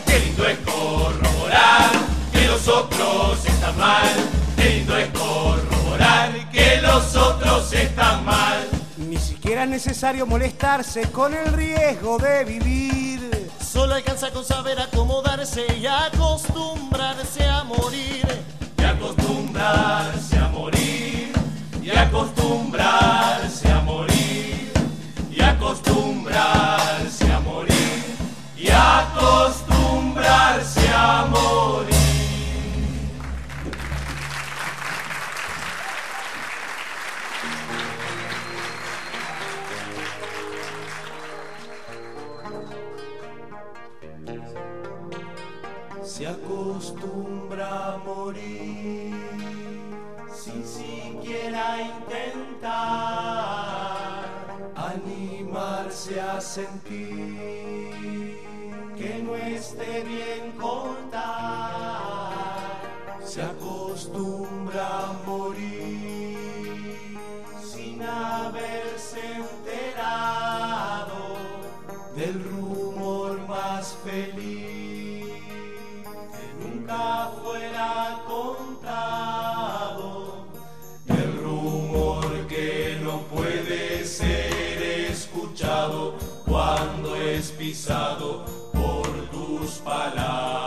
Qué lindo es corroborar que los otros están mal. Lindo es corroborar que los otros están mal. Ni siquiera es necesario molestarse con el riesgo de vivir. Solo alcanza con saber acomodarse y acostumbrarse a morir. Y acostumbrarse a morir. Y acostumbrarse a morir. Y acostumbrarse a morir. Y acostumbrarse a morir. Animarse a sentir que no esté bien contar. Se acostumbra a morir sin haberse enterado del rumor más feliz que nunca fuera contado, por tus palabras.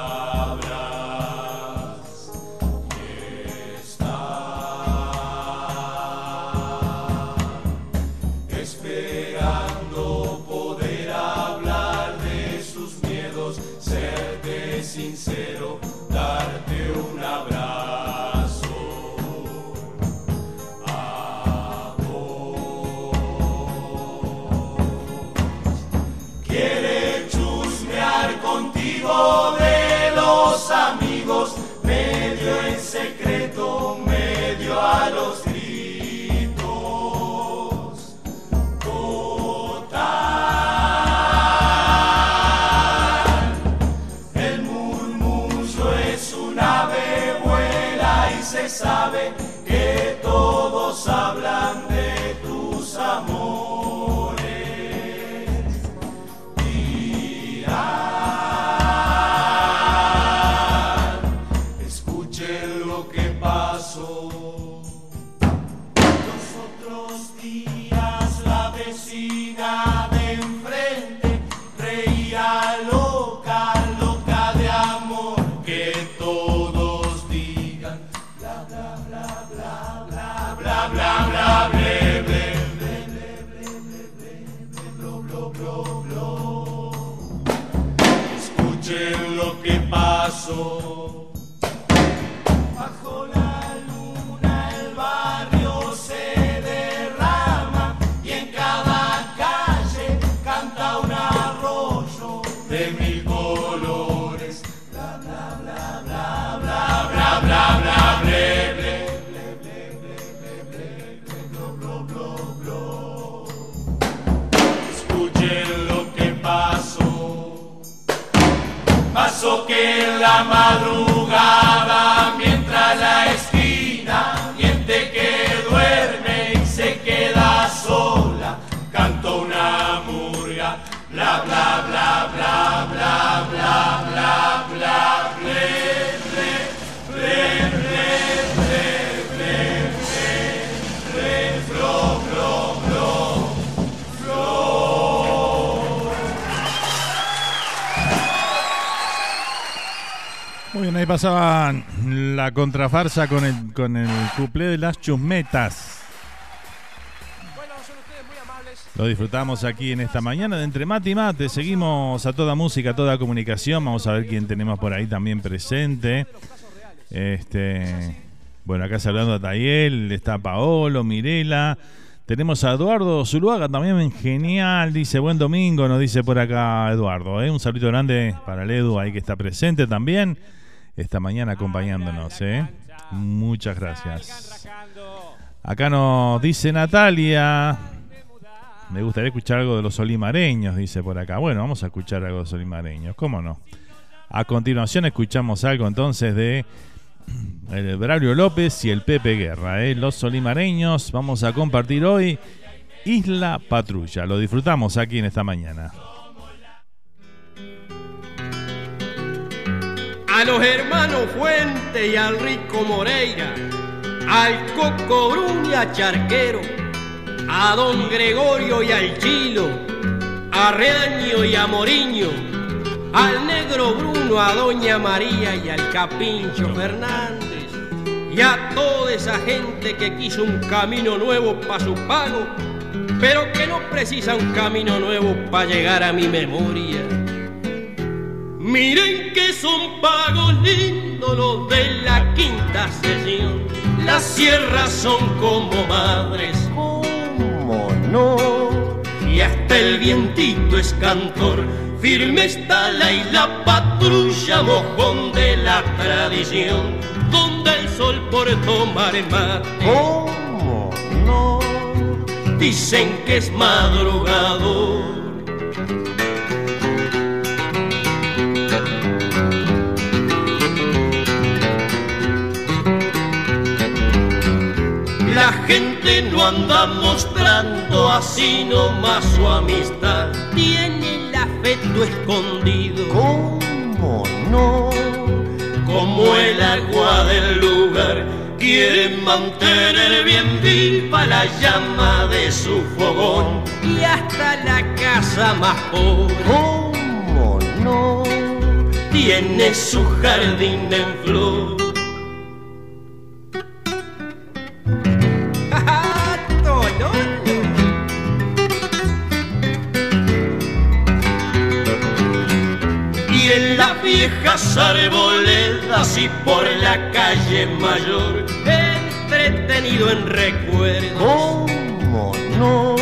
amor. Contrafarsa con el, con el cuplé de las chusmetas. Lo disfrutamos aquí en esta mañana de Entre Mate y Mate. Seguimos a toda música, a toda comunicación. Vamos a ver quién tenemos por ahí también presente. Este, bueno, acá saludando a Tayel, está Paolo, Mirela. Tenemos a Eduardo Zuluaga también, genial. Dice, buen domingo, nos dice por acá Eduardo. ¿eh? Un saludo grande para el Edu ahí que está presente también. Esta mañana acompañándonos. ¿eh? Muchas gracias. Acá nos dice Natalia. Me gustaría escuchar algo de los olimareños, dice por acá. Bueno, vamos a escuchar algo de los olimareños, ¿cómo no? A continuación escuchamos algo entonces de el Braulio López y el Pepe Guerra, ¿eh? Los olimareños. Vamos a compartir hoy Isla Patrulla. Lo disfrutamos aquí en esta mañana. A los hermanos Fuente y al Rico Moreira, al Coco Bruña Charquero, a don Gregorio y al Chilo, a Reaño y a Moriño, al Negro Bruno, a doña María y al Capincho Fernández, y a toda esa gente que quiso un camino nuevo para su pago, pero que no precisa un camino nuevo para llegar a mi memoria. Miren que son pagos lindos los de la quinta sesión. Las sierras son como madres, como no. Y hasta el vientito es cantor. Firme está la isla patrulla, mojón de la tradición. Donde el sol por tomar mate. ¿Cómo no? Dicen que es madrugador. La gente no anda mostrando así nomás su amistad. Tiene el afecto escondido. ¿Cómo no? Como el agua del lugar. Quieren mantener bien viva la llama de su fogón. Y hasta la casa más pobre. ¿Cómo no? Tiene su jardín en flor. Viejas arboledas y por la calle mayor, entretenido en recuerdos. ¿Cómo no?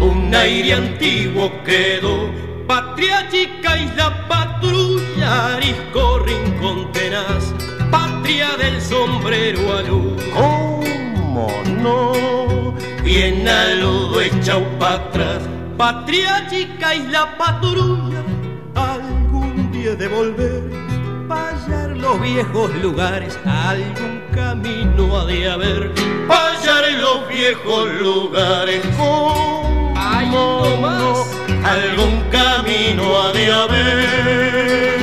Un aire antiguo quedó, patria chica y la patrulla, arisco rincón tenaz, patria del sombrero alud. ¿Cómo no? Bien aludo echado para atrás, patria chica y la patrulla, de volver, hallar los viejos lugares, algún camino ha de haber, hallar los viejos lugares, ¿cómo no? algún camino ha de haber.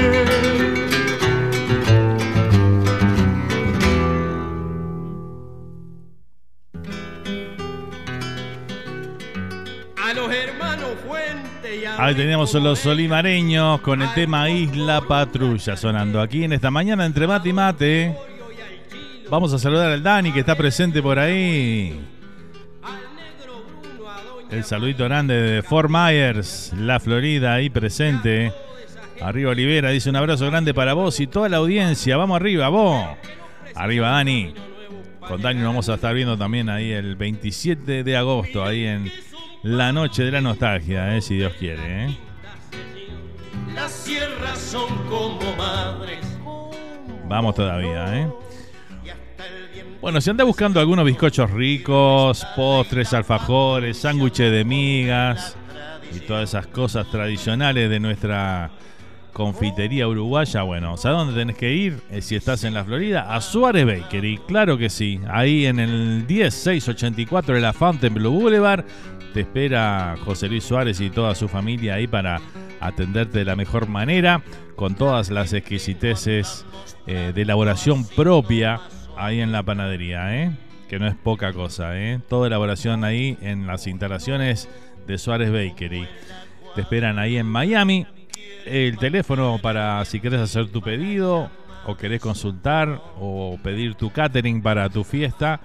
Ahí teníamos a los solimareños con el tema Isla Patrulla sonando aquí en esta mañana entre mate y mate. Vamos a saludar al Dani que está presente por ahí. El saludito grande de Fort Myers, la Florida, ahí presente. Arriba Olivera dice un abrazo grande para vos y toda la audiencia. Vamos arriba, vos. Arriba Dani. Con Dani nos vamos a estar viendo también ahí el 27 de agosto, ahí en la noche de la nostalgia, eh, si Dios quiere. Eh. Las sierras son como madres. Vamos todavía, ¿eh? Bueno, si anda buscando algunos bizcochos ricos, postres, alfajores, sándwiches de migas y todas esas cosas tradicionales de nuestra confitería uruguaya, bueno, ¿sabes dónde tenés que ir? Eh, si estás en la Florida, a Suárez Bakery, claro que sí. Ahí en el 10684 de la Fontainebleau Boulevard te espera José Luis Suárez y toda su familia ahí para atenderte de la mejor manera, con todas las exquisiteces eh, de elaboración propia ahí en la panadería, ¿eh? que no es poca cosa. ¿eh? Toda elaboración ahí en las instalaciones de Suárez Bakery. Te esperan ahí en Miami. El teléfono para si quieres hacer tu pedido o querés consultar o pedir tu catering para tu fiesta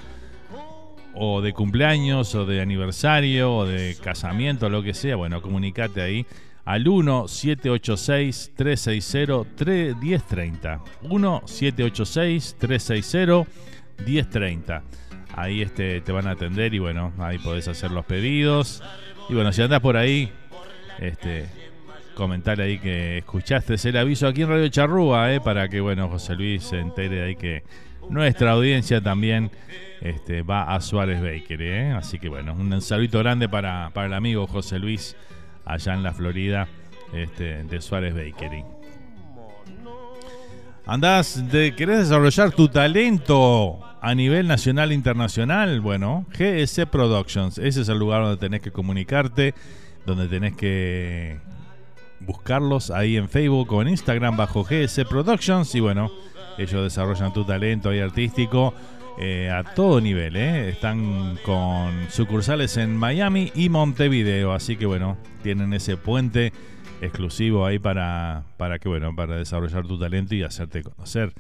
o de cumpleaños o de aniversario o de casamiento, lo que sea, bueno, comunicate ahí al 1-786-360-1030. 1-786-360-1030. Ahí este, te van a atender y bueno, ahí podés hacer los pedidos. Y bueno, si andás por ahí, este, comentar ahí que escuchaste el aviso aquí en Radio Charrúa, eh, para que bueno, José Luis se entere de ahí que nuestra audiencia también este, va a Suárez Baker. Eh. Así que bueno, un saludito grande para, el amigo José Luis allá en la Florida este, de Suárez Bakery. Andás, de, ¿querés desarrollar tu talento a nivel nacional e internacional? Bueno, GS Productions, ese es el lugar donde tenés que comunicarte, donde tenés que buscarlos ahí en Facebook o en Instagram bajo GS Productions y bueno, ellos desarrollan tu talento ahí artístico eh, a todo nivel. ¿eh? Están con sucursales en Miami y Montevideo. Así que bueno, tienen ese puente exclusivo ahí para, para que bueno, para desarrollar tu talento y hacerte conocer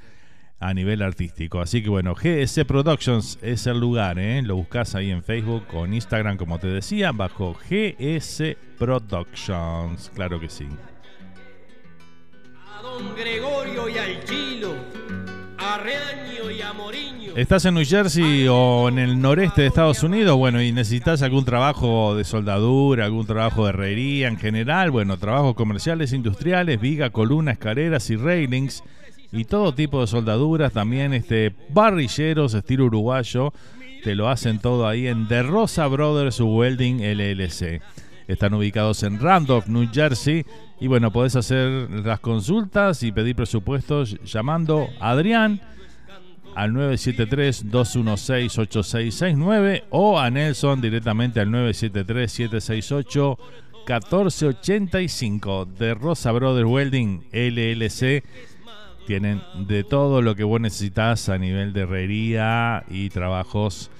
a nivel artístico. Así que bueno, GS Productions es el lugar, ¿eh? lo buscas ahí en Facebook o en Instagram, como te decía, bajo GS Productions, claro que sí. A don Gregorio y al Chilo ¿Estás en New Jersey o en el noreste de Estados Unidos? Bueno, y necesitas algún trabajo de soldadura, algún trabajo de herrería en general, bueno, trabajos comerciales, industriales, viga, columna, escaleras y railings y todo tipo de soldaduras, también este barrilleros estilo uruguayo, te lo hacen todo ahí en The Rosa Brothers Welding LLC. Están ubicados en Randolph, New Jersey. Y bueno, podés hacer las consultas y pedir presupuestos llamando a Adrián al 973-216-8669 o a Nelson directamente al 973-768-1485 de Rosa Brothers Welding LLC. Tienen de todo lo que vos necesitas a nivel de herrería y trabajos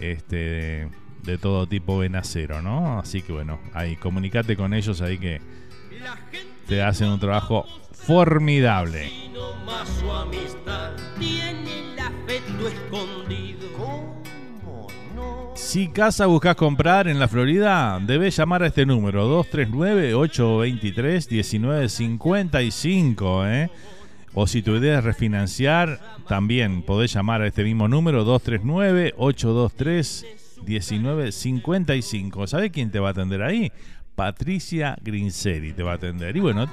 este, de todo tipo en acero, ¿no? Así que bueno, ahí comunicate con ellos ahí que te hacen un trabajo formidable. Si casa buscas comprar en la Florida, debes llamar a este número 239-823-1955. ¿eh? O si tu idea es refinanciar, también podés llamar a este mismo número 239-823 1955. ¿Sabe quién te va a atender ahí? Patricia Grinseri te va a atender. Y bueno,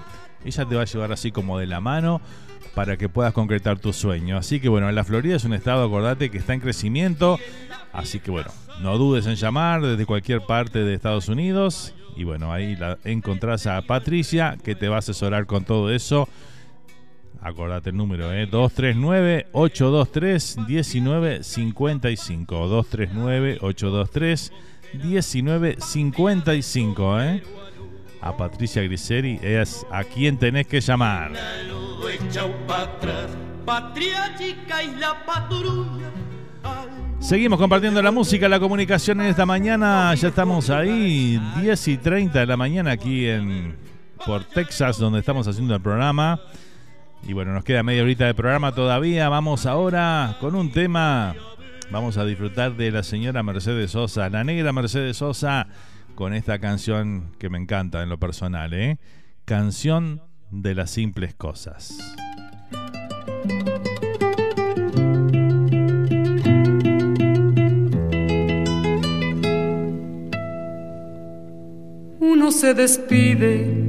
ella te va a llevar así como de la mano para que puedas concretar tu sueño. Así que bueno, la Florida es un estado, acordate, que está en crecimiento. Así que bueno, no dudes en llamar desde cualquier parte de Estados Unidos. Y bueno, ahí la encontrás a Patricia que te va a asesorar con todo eso. Acordate el número, ¿eh? 239-823-1955. 239-823-1955, ¿eh? A Patricia Griseri es a quien tenés que llamar. Seguimos compartiendo la música, la comunicación en esta mañana. Ya estamos ahí, 10 y 30 de la mañana aquí en por Texas, donde estamos haciendo el programa. Y bueno, nos queda media horita de programa todavía. Vamos ahora con un tema. Vamos a disfrutar de la señora Mercedes Sosa, la negra Mercedes Sosa, con esta canción que me encanta en lo personal, ¿eh? Canción de las simples cosas. Uno se despide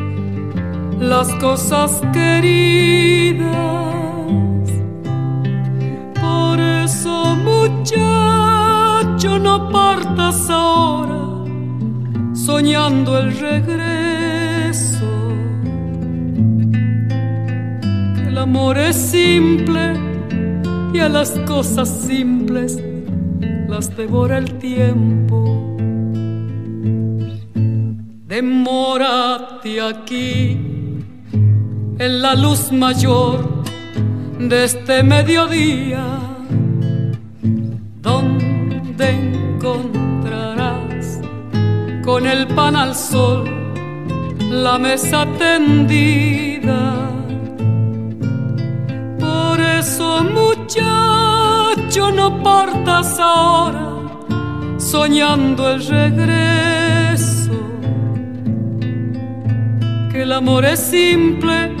las cosas queridas. Por eso, muchacho, no partas ahora soñando el regreso. El amor es simple y a las cosas simples las devora el tiempo. Demórate aquí en la luz mayor de este mediodía, donde encontrarás con el pan al sol la mesa tendida. Por eso, muchacho, no partas ahora soñando el regreso, que el amor es simple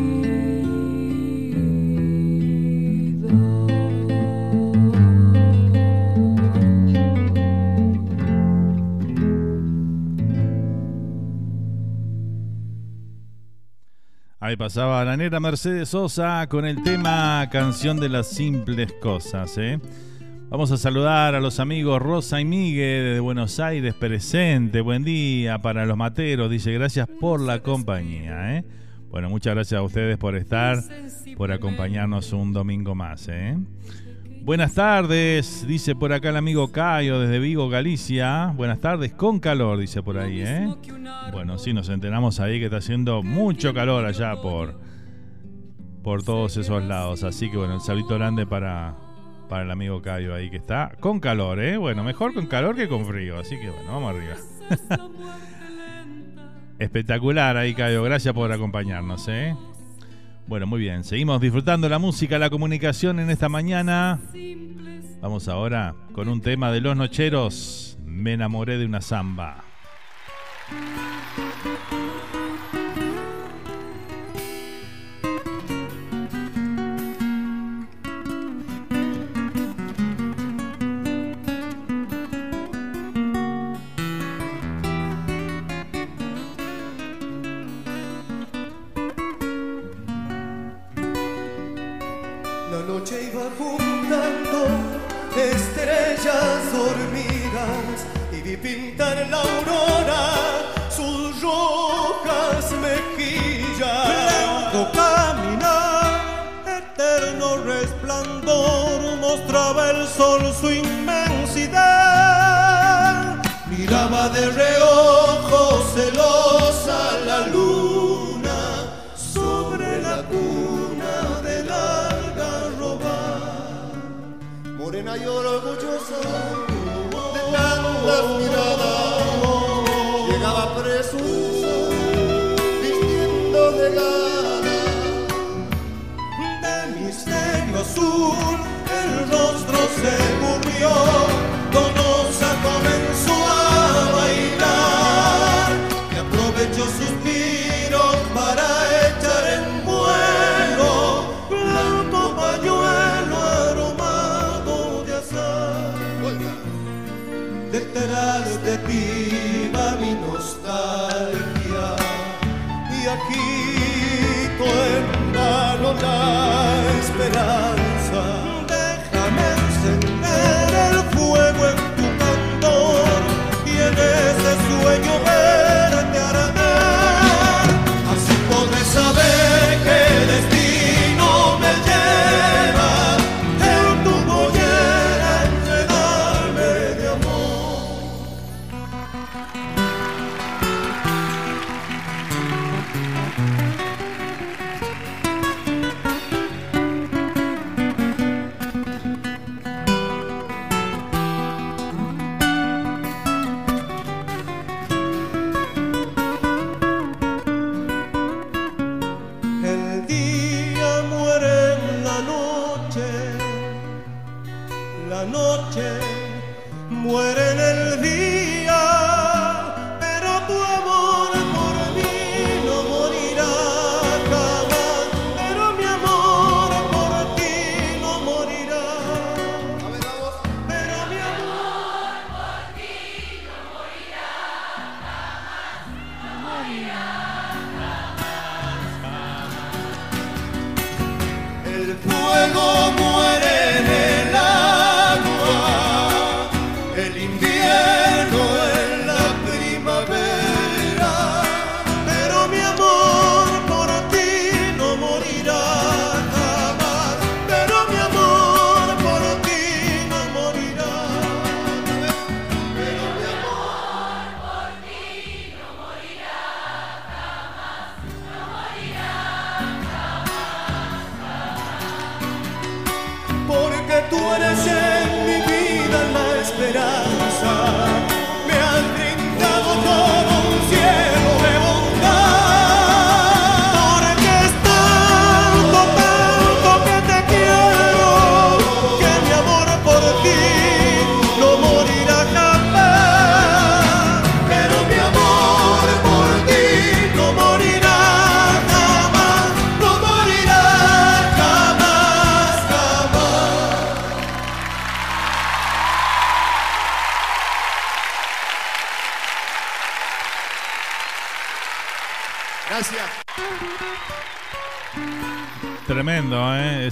Ahí pasaba la negra Mercedes Sosa con el tema Canción de las Simples Cosas. ¿eh? Vamos a saludar a los amigos Rosa y Miguel de Buenos Aires presente. Buen día para los materos. Dice gracias por la compañía. ¿eh? Bueno, muchas gracias a ustedes por estar, por acompañarnos un domingo más. ¿eh? Buenas tardes, dice por acá el amigo Cayo desde Vigo, Galicia. Buenas tardes, con calor, dice por ahí, ¿eh? Bueno, sí, nos enteramos ahí que está haciendo mucho calor allá por, por todos esos lados. Así que bueno, el salito grande para, para el amigo Cayo ahí que está con calor, ¿eh? Bueno, mejor con calor que con frío. Así que bueno, vamos arriba. (laughs) Espectacular ahí, Cayo. Gracias por acompañarnos, ¿eh? Bueno, muy bien. Seguimos disfrutando la música, la comunicación en esta mañana. Vamos ahora con un tema de los nocheros. Me enamoré de una samba.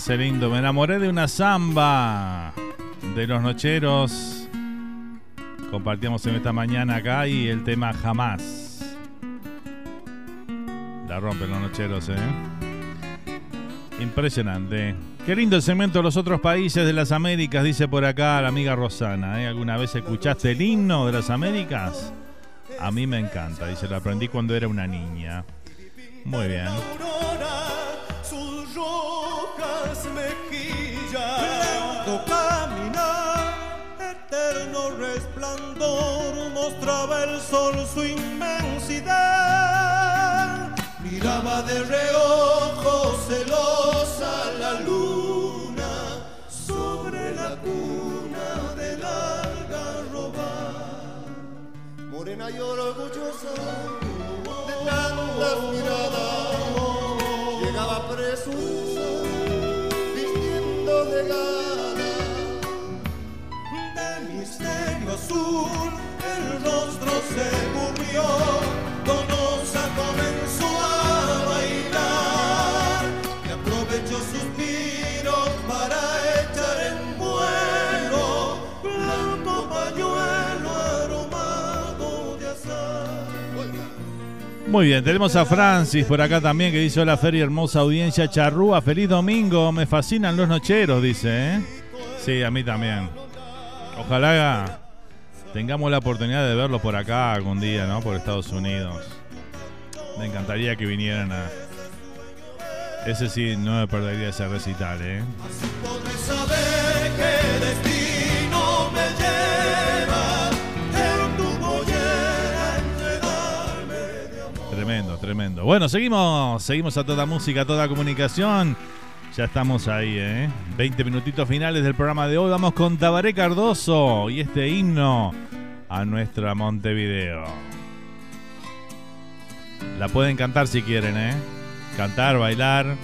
Ese lindo. Me enamoré de una samba de los nocheros. Compartíamos en esta mañana acá y el tema jamás. La rompen los nocheros, ¿eh? Impresionante. Qué lindo el segmento de los otros países de las Américas, dice por acá la amiga Rosana. ¿eh? ¿Alguna vez escuchaste el himno de las Américas? A mí me encanta, dice, lo aprendí cuando era una niña. Muy bien. Mejillas. Lento caminar, eterno resplandor, mostraba el sol su inmensidad. Miraba de reojo celosa la luna sobre la cuna del algarroba. Morena y orgullosa de tantas miradas, llegaba presurosa, De misterio azul, el rostro se cubrió, Donosa comenzó Muy bien, tenemos a Francis por acá también que dice hola Feria, hermosa audiencia charrúa, feliz domingo, me fascinan los nocheros, dice, ¿eh? Sí, a mí también. Ojalá tengamos la oportunidad de verlos por acá algún día, ¿no? Por Estados Unidos. Me encantaría que vinieran a... Ese sí, no me perdería ese recital, ¿eh? Saber qué Tremendo, tremendo. Bueno, seguimos, seguimos a toda música, a toda comunicación. Ya estamos ahí, ¿eh? 20 minutitos finales del programa de hoy. Vamos con Tabaré Cardoso y este himno a nuestra Montevideo. La pueden cantar si quieren, ¿eh? Cantar, bailar.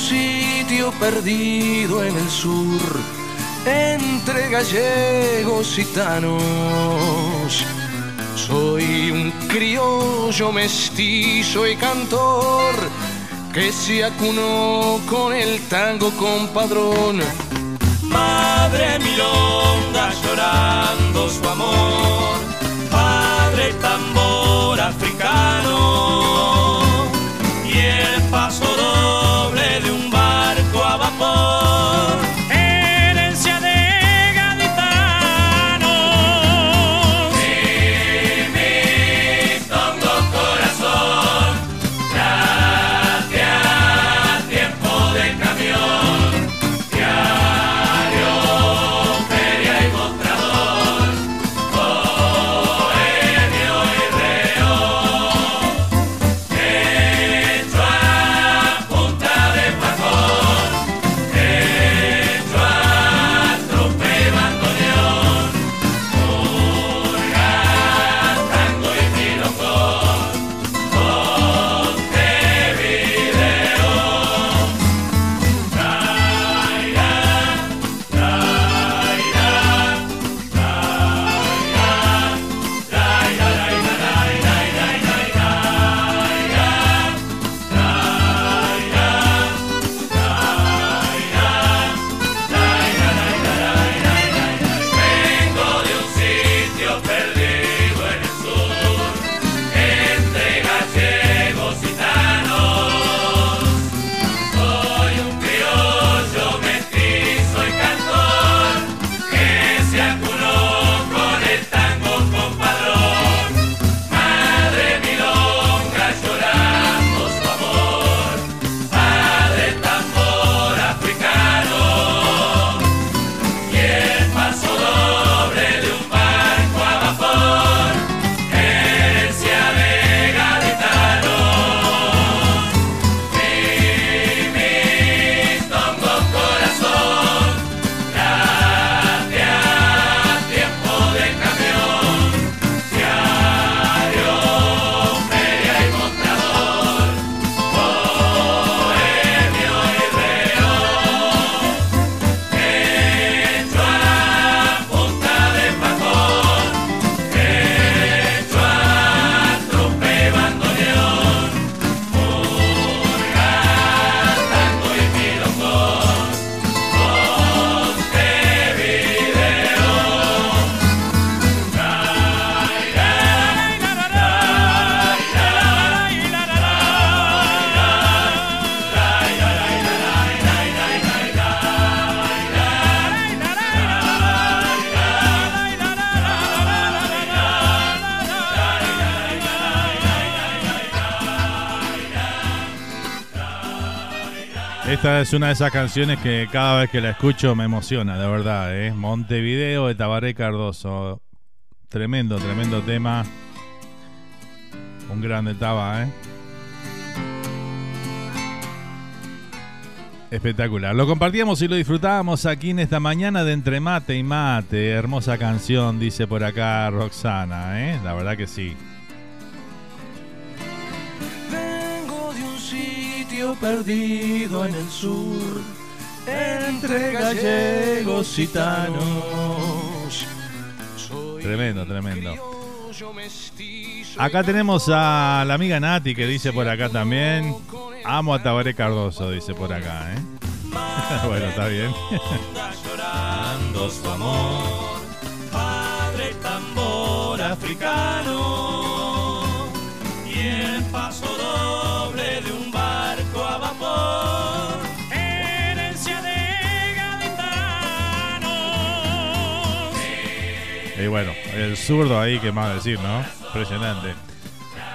Sitio perdido en el sur, entre gallegos y gitanos. Soy un criollo mestizo y cantor que se acunó con el tango compadrón. Madre milonga llorando su amor, padre tambor africano Es una de esas canciones que cada vez que la escucho me emociona, de verdad, ¿eh? Montevideo de Tabaré Cardoso. Tremendo, tremendo tema. Un grande Taba, ¿eh? Espectacular. Lo compartíamos y lo disfrutábamos aquí en esta mañana de Entre Mate y Mate. Hermosa canción, dice por acá Roxana, ¿eh? La verdad que sí. Perdido en el sur, entre gallegos y gitanos. Tremendo, tremendo. Acá tenemos a la amiga Nati que dice por acá también. Amo a Tabaré Cardoso, dice por acá, ¿eh? (laughs) bueno, está bien. llorando su amor, padre tambor africano Y bueno, el zurdo ahí, que más decir, ¿no? Impresionante.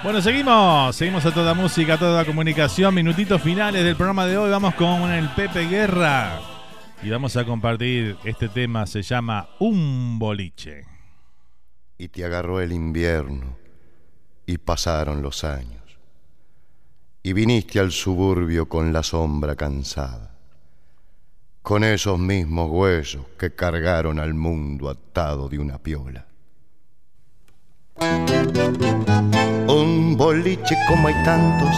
Bueno, seguimos, seguimos a toda música, a toda comunicación, minutitos finales del programa de hoy. Vamos con el Pepe Guerra Y vamos a compartir este tema, se llama Un boliche. Y te agarró el invierno y pasaron los años. Y viniste al suburbio con la sombra cansada, con esos mismos huesos que cargaron al mundo atado de una piola. Un boliche como hay tantos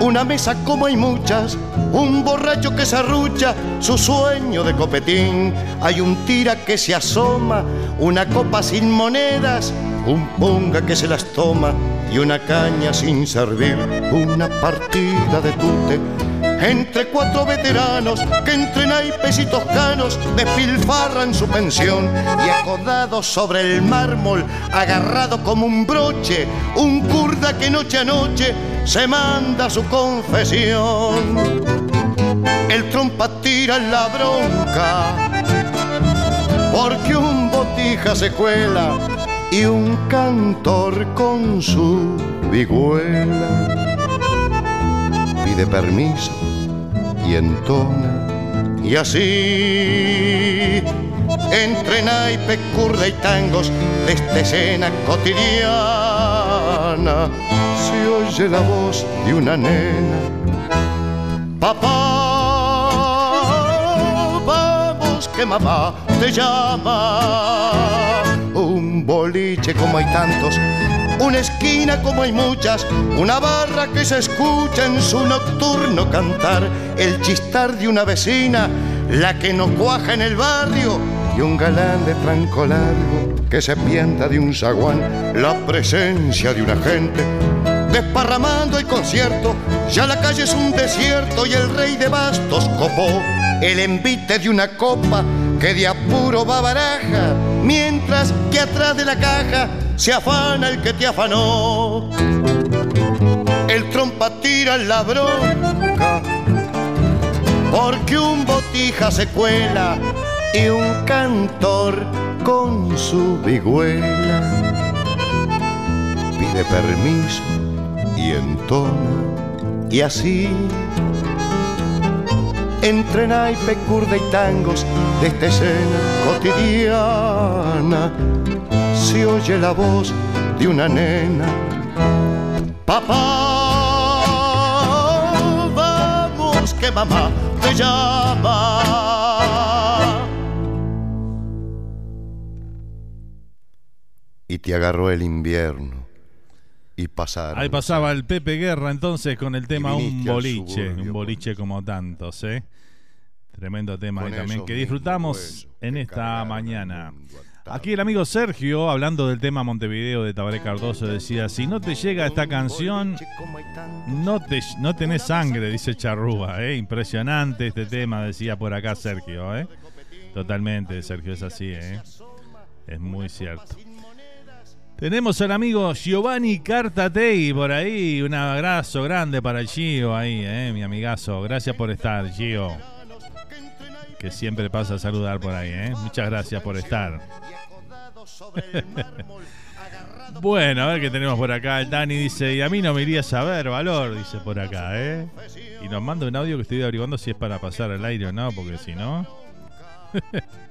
una mesa como hay muchas, un borracho que se arrucha, su sueño de copetín, hay un tira que se asoma, una copa sin monedas, un ponga que se las toma y una caña sin servir, una partida de tute entre cuatro veteranos que entre naipes y toscanos despilfarran su pensión y acodado sobre el mármol, agarrado como un broche, un kurda que noche a noche se manda su confesión. El trompa tira la bronca porque un botija se cuela y un cantor con su vihuela pide permiso y entona. Y así, entre naipe, curda y tangos de esta escena cotidiana, se oye la voz de una nena. Papá, vamos que mamá te llama. Un boliche como hay tantos una esquina como hay muchas, una barra que se escucha en su nocturno cantar, el chistar de una vecina, la que no cuaja en el barrio, y un galán de tranco largo que se pienta de un zaguán, la presencia de una gente desparramando el concierto, ya la calle es un desierto y el rey de bastos copó el envite de una copa que de apuro va baraja, mientras que atrás de la caja se afana el que te afanó. El trompa tira la bronca, porque un botija se cuela y un cantor con su vigüela pide permiso y entona y así entre naipe, curda y tangos de esta escena cotidiana se oye la voz de una nena. Papá, vamos que mamá te llama. Y te agarró el invierno y pasaron. Ahí pasaba el Pepe Guerra entonces con el tema Un boliche, un boliche como tantos, ¿eh? Tremendo tema también que disfrutamos en esta mañana. Aquí el amigo Sergio, hablando del tema Montevideo de Tabaré Cardoso, decía, si no te llega esta canción, no, te, no tenés sangre, dice Charrúa. ¿eh? Impresionante este tema, decía por acá Sergio. ¿eh? Totalmente, Sergio, es así. ¿eh? Es muy cierto. Tenemos al amigo Giovanni Cartatei por ahí. Un abrazo grande para el Gio ahí, ¿eh? mi amigazo. Gracias por estar, Gio. Que siempre pasa a saludar por ahí, ¿eh? Muchas gracias por estar. (laughs) bueno, a ver qué tenemos por acá. El Dani dice, y a mí no me iría a saber, valor, dice por acá, ¿eh? Y nos manda un audio que estoy averiguando si es para pasar al aire o no, porque si no... (laughs)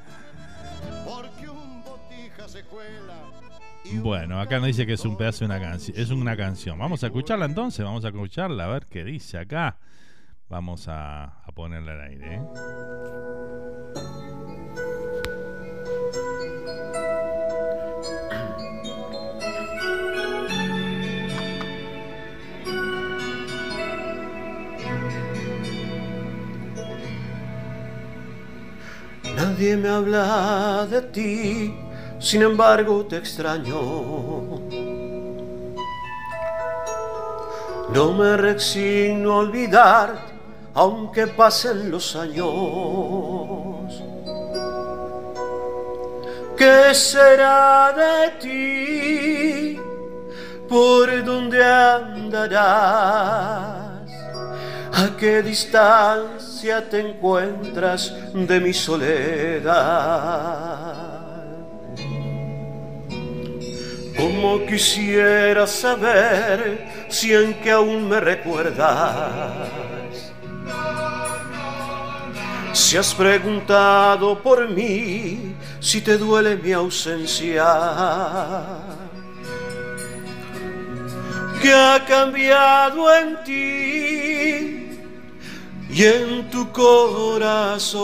Bueno, acá nos dice que es un pedazo de una canción. Es una canción. Vamos a escucharla entonces. Vamos a escucharla a ver qué dice acá. Vamos a, a ponerla al aire. ¿eh? Nadie me habla de ti, sin embargo te extraño. No me resigno a olvidarte, aunque pasen los años. ¿Qué será de ti? ¿Por dónde andarás? ¿A qué distancia te encuentras de mi soledad? Como quisiera saber si en que aún me recuerdas. Si has preguntado por mí, si te duele mi ausencia, ¿qué ha cambiado en ti y en tu corazón?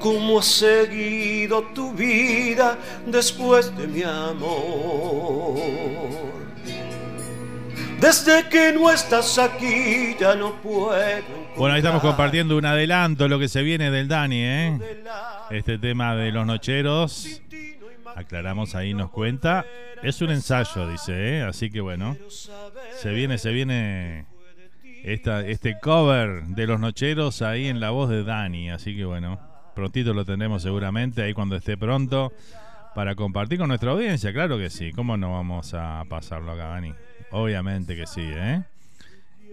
¿Cómo has seguido tu vida después de mi amor? Desde que no estás aquí ya no puedo. Bueno, ahí estamos compartiendo un adelanto de lo que se viene del Dani, ¿eh? Este tema de los nocheros. Aclaramos ahí, nos cuenta. Es un ensayo, dice, ¿eh? Así que bueno. Se viene, se viene este cover de los nocheros ahí en la voz de Dani. Así que bueno, prontito lo tendremos seguramente ahí cuando esté pronto para compartir con nuestra audiencia. Claro que sí. ¿Cómo no vamos a pasarlo acá, Dani? Obviamente que sí, ¿eh?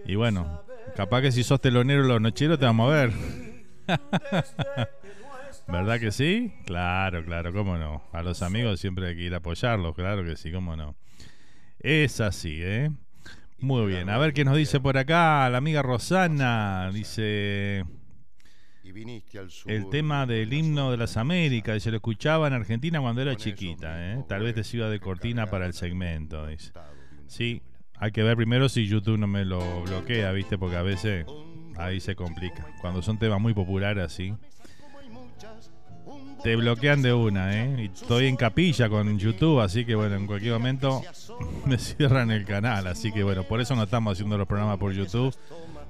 Y bueno, capaz que si sos telonero los nocheros te vamos a ver. (laughs) ¿Verdad que sí? Claro, claro, cómo no. A los amigos siempre hay que ir a apoyarlos, claro que sí, cómo no. Es así, ¿eh? Muy bien, a ver qué nos dice por acá la amiga Rosana. Dice... El tema del himno de las Américas, se lo escuchaba en Argentina cuando era chiquita, ¿eh? Tal vez te sirva de cortina para el segmento, dice. Sí, hay que ver primero si YouTube no me lo bloquea, ¿viste? Porque a veces ahí se complica. Cuando son temas muy populares así. Te bloquean de una, ¿eh? Y estoy en capilla con YouTube, así que bueno, en cualquier momento (laughs) me cierran el canal. Así que bueno, por eso no estamos haciendo los programas por YouTube.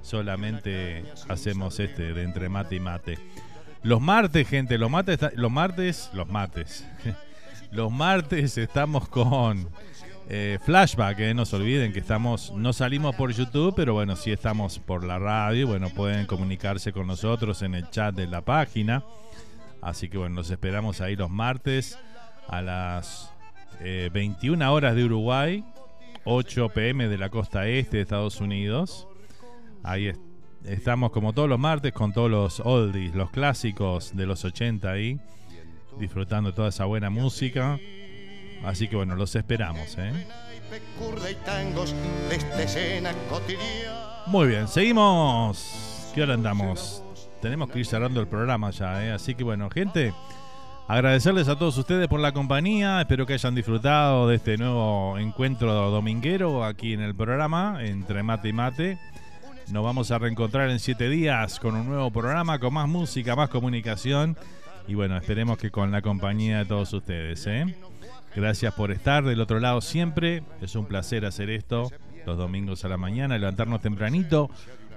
Solamente hacemos este de entre mate y mate. Los martes, gente, los martes, los martes, los martes. (laughs) Los martes estamos con eh, flashback, eh, no se olviden que estamos, no salimos por YouTube, pero bueno, sí estamos por la radio. Bueno, pueden comunicarse con nosotros en el chat de la página. Así que bueno, los esperamos ahí los martes a las 21 eh, horas de Uruguay, 8 pm de la costa este de Estados Unidos. Ahí estamos como todos los martes con todos los oldies, los clásicos de los 80 ahí, disfrutando toda esa buena música. Así que bueno, los esperamos. ¿eh? Muy bien, seguimos. ¿Qué hora andamos? Tenemos que ir cerrando el programa ya, ¿eh? Así que bueno, gente, agradecerles a todos ustedes por la compañía. Espero que hayan disfrutado de este nuevo encuentro dominguero aquí en el programa, entre mate y mate. Nos vamos a reencontrar en siete días con un nuevo programa, con más música, más comunicación. Y bueno, esperemos que con la compañía de todos ustedes. ¿eh? Gracias por estar del otro lado siempre. Es un placer hacer esto los domingos a la mañana, levantarnos tempranito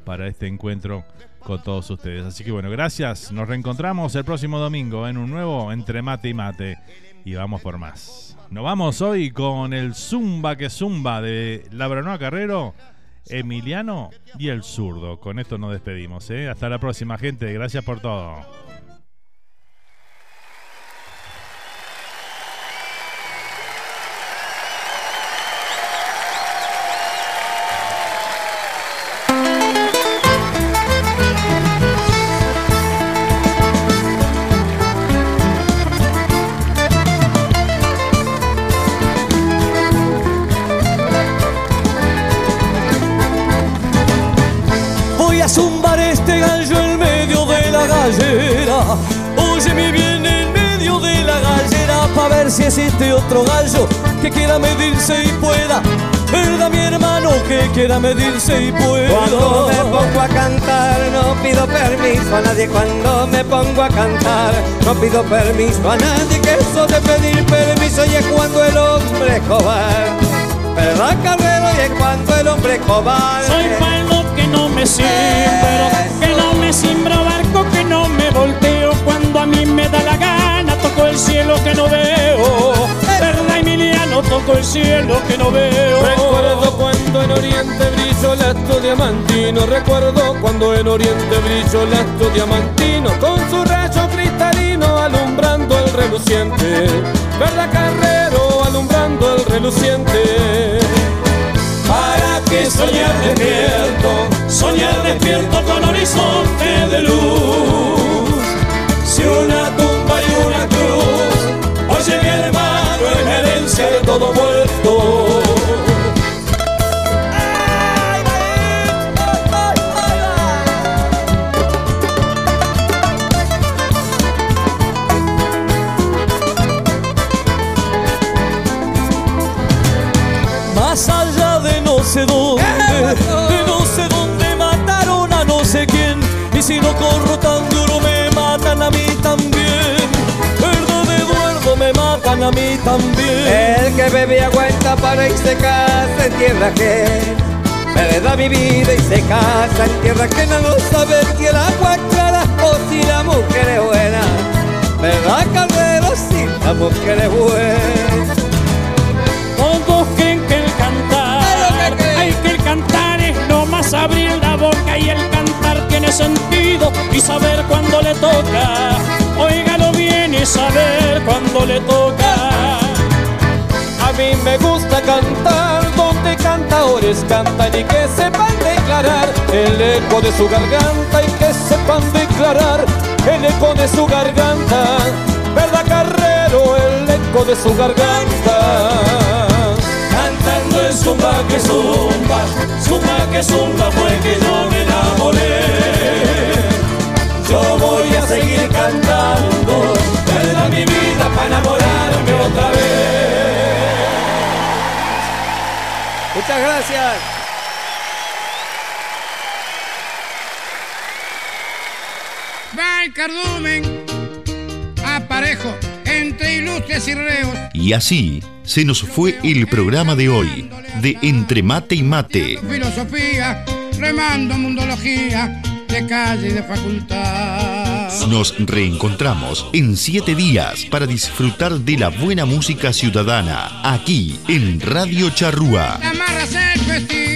para este encuentro con todos ustedes. Así que bueno, gracias. Nos reencontramos el próximo domingo en un nuevo Entre Mate y Mate. Y vamos por más. Nos vamos hoy con el Zumba que Zumba de Labranoa Carrero, Emiliano y el Zurdo. Con esto nos despedimos. ¿eh? Hasta la próxima, gente. Gracias por todo. Otro gallo que quiera medirse y pueda. ¿Verdad mi hermano que quiera medirse y pueda? Cuando me pongo a cantar no pido permiso a nadie. Cuando me pongo a cantar no pido permiso a nadie. Que eso de pedir permiso y es cuando el hombre es cobarde. ¿Verdad Carrero? Y es cuando el hombre es cobarde. Soy palo que no me simbro, que no me simbro barco, que no me volteo cuando a mí me da la gana. Toco el cielo que no veo Emiliano toco el cielo que no veo. Recuerdo cuando en Oriente brilló el astro diamantino. Recuerdo cuando en Oriente brilló el astro diamantino. Con su rayo cristalino alumbrando el reluciente. Verdad Carrero alumbrando el reluciente. Para que soñar despierto, soñar despierto con horizonte de luz. Si una todo muerto. Más allá de no sé dónde, de no sé dónde mataron a no sé quién, y si no corro me a mí también. El que bebe aguanta para irse casa en tierra que me da mi vida y se casa en tierra que no sabe si el agua clara o si la mujer es buena. ¿Verdad, Caldero? Si la mujer es buena. Todos creen que el cantar, hay que el cantar es nomás abrir la boca y el cantar tiene sentido y saber cuándo le toca. Óigalo bien y saber cuándo le toca. A mí me gusta cantar donde cantadores cantan y que sepan declarar el eco de su garganta y que sepan declarar el eco de su garganta. ¿Verdad, Carrero? El eco de su garganta. Cantando el zumba que zumba, zumba que zumba fue que yo me enamoré. Yo voy a seguir cantando, perda mi vida para enamorarme otra vez. Muchas gracias. Va el cardumen, aparejo entre ilustres y reos. Y así se nos fue el programa de hoy de Entre Mate y Mate. Filosofía, remando mundología, de calle y de facultad. Nos reencontramos en siete días para disfrutar de la buena música ciudadana aquí en Radio Charrúa. Vestido.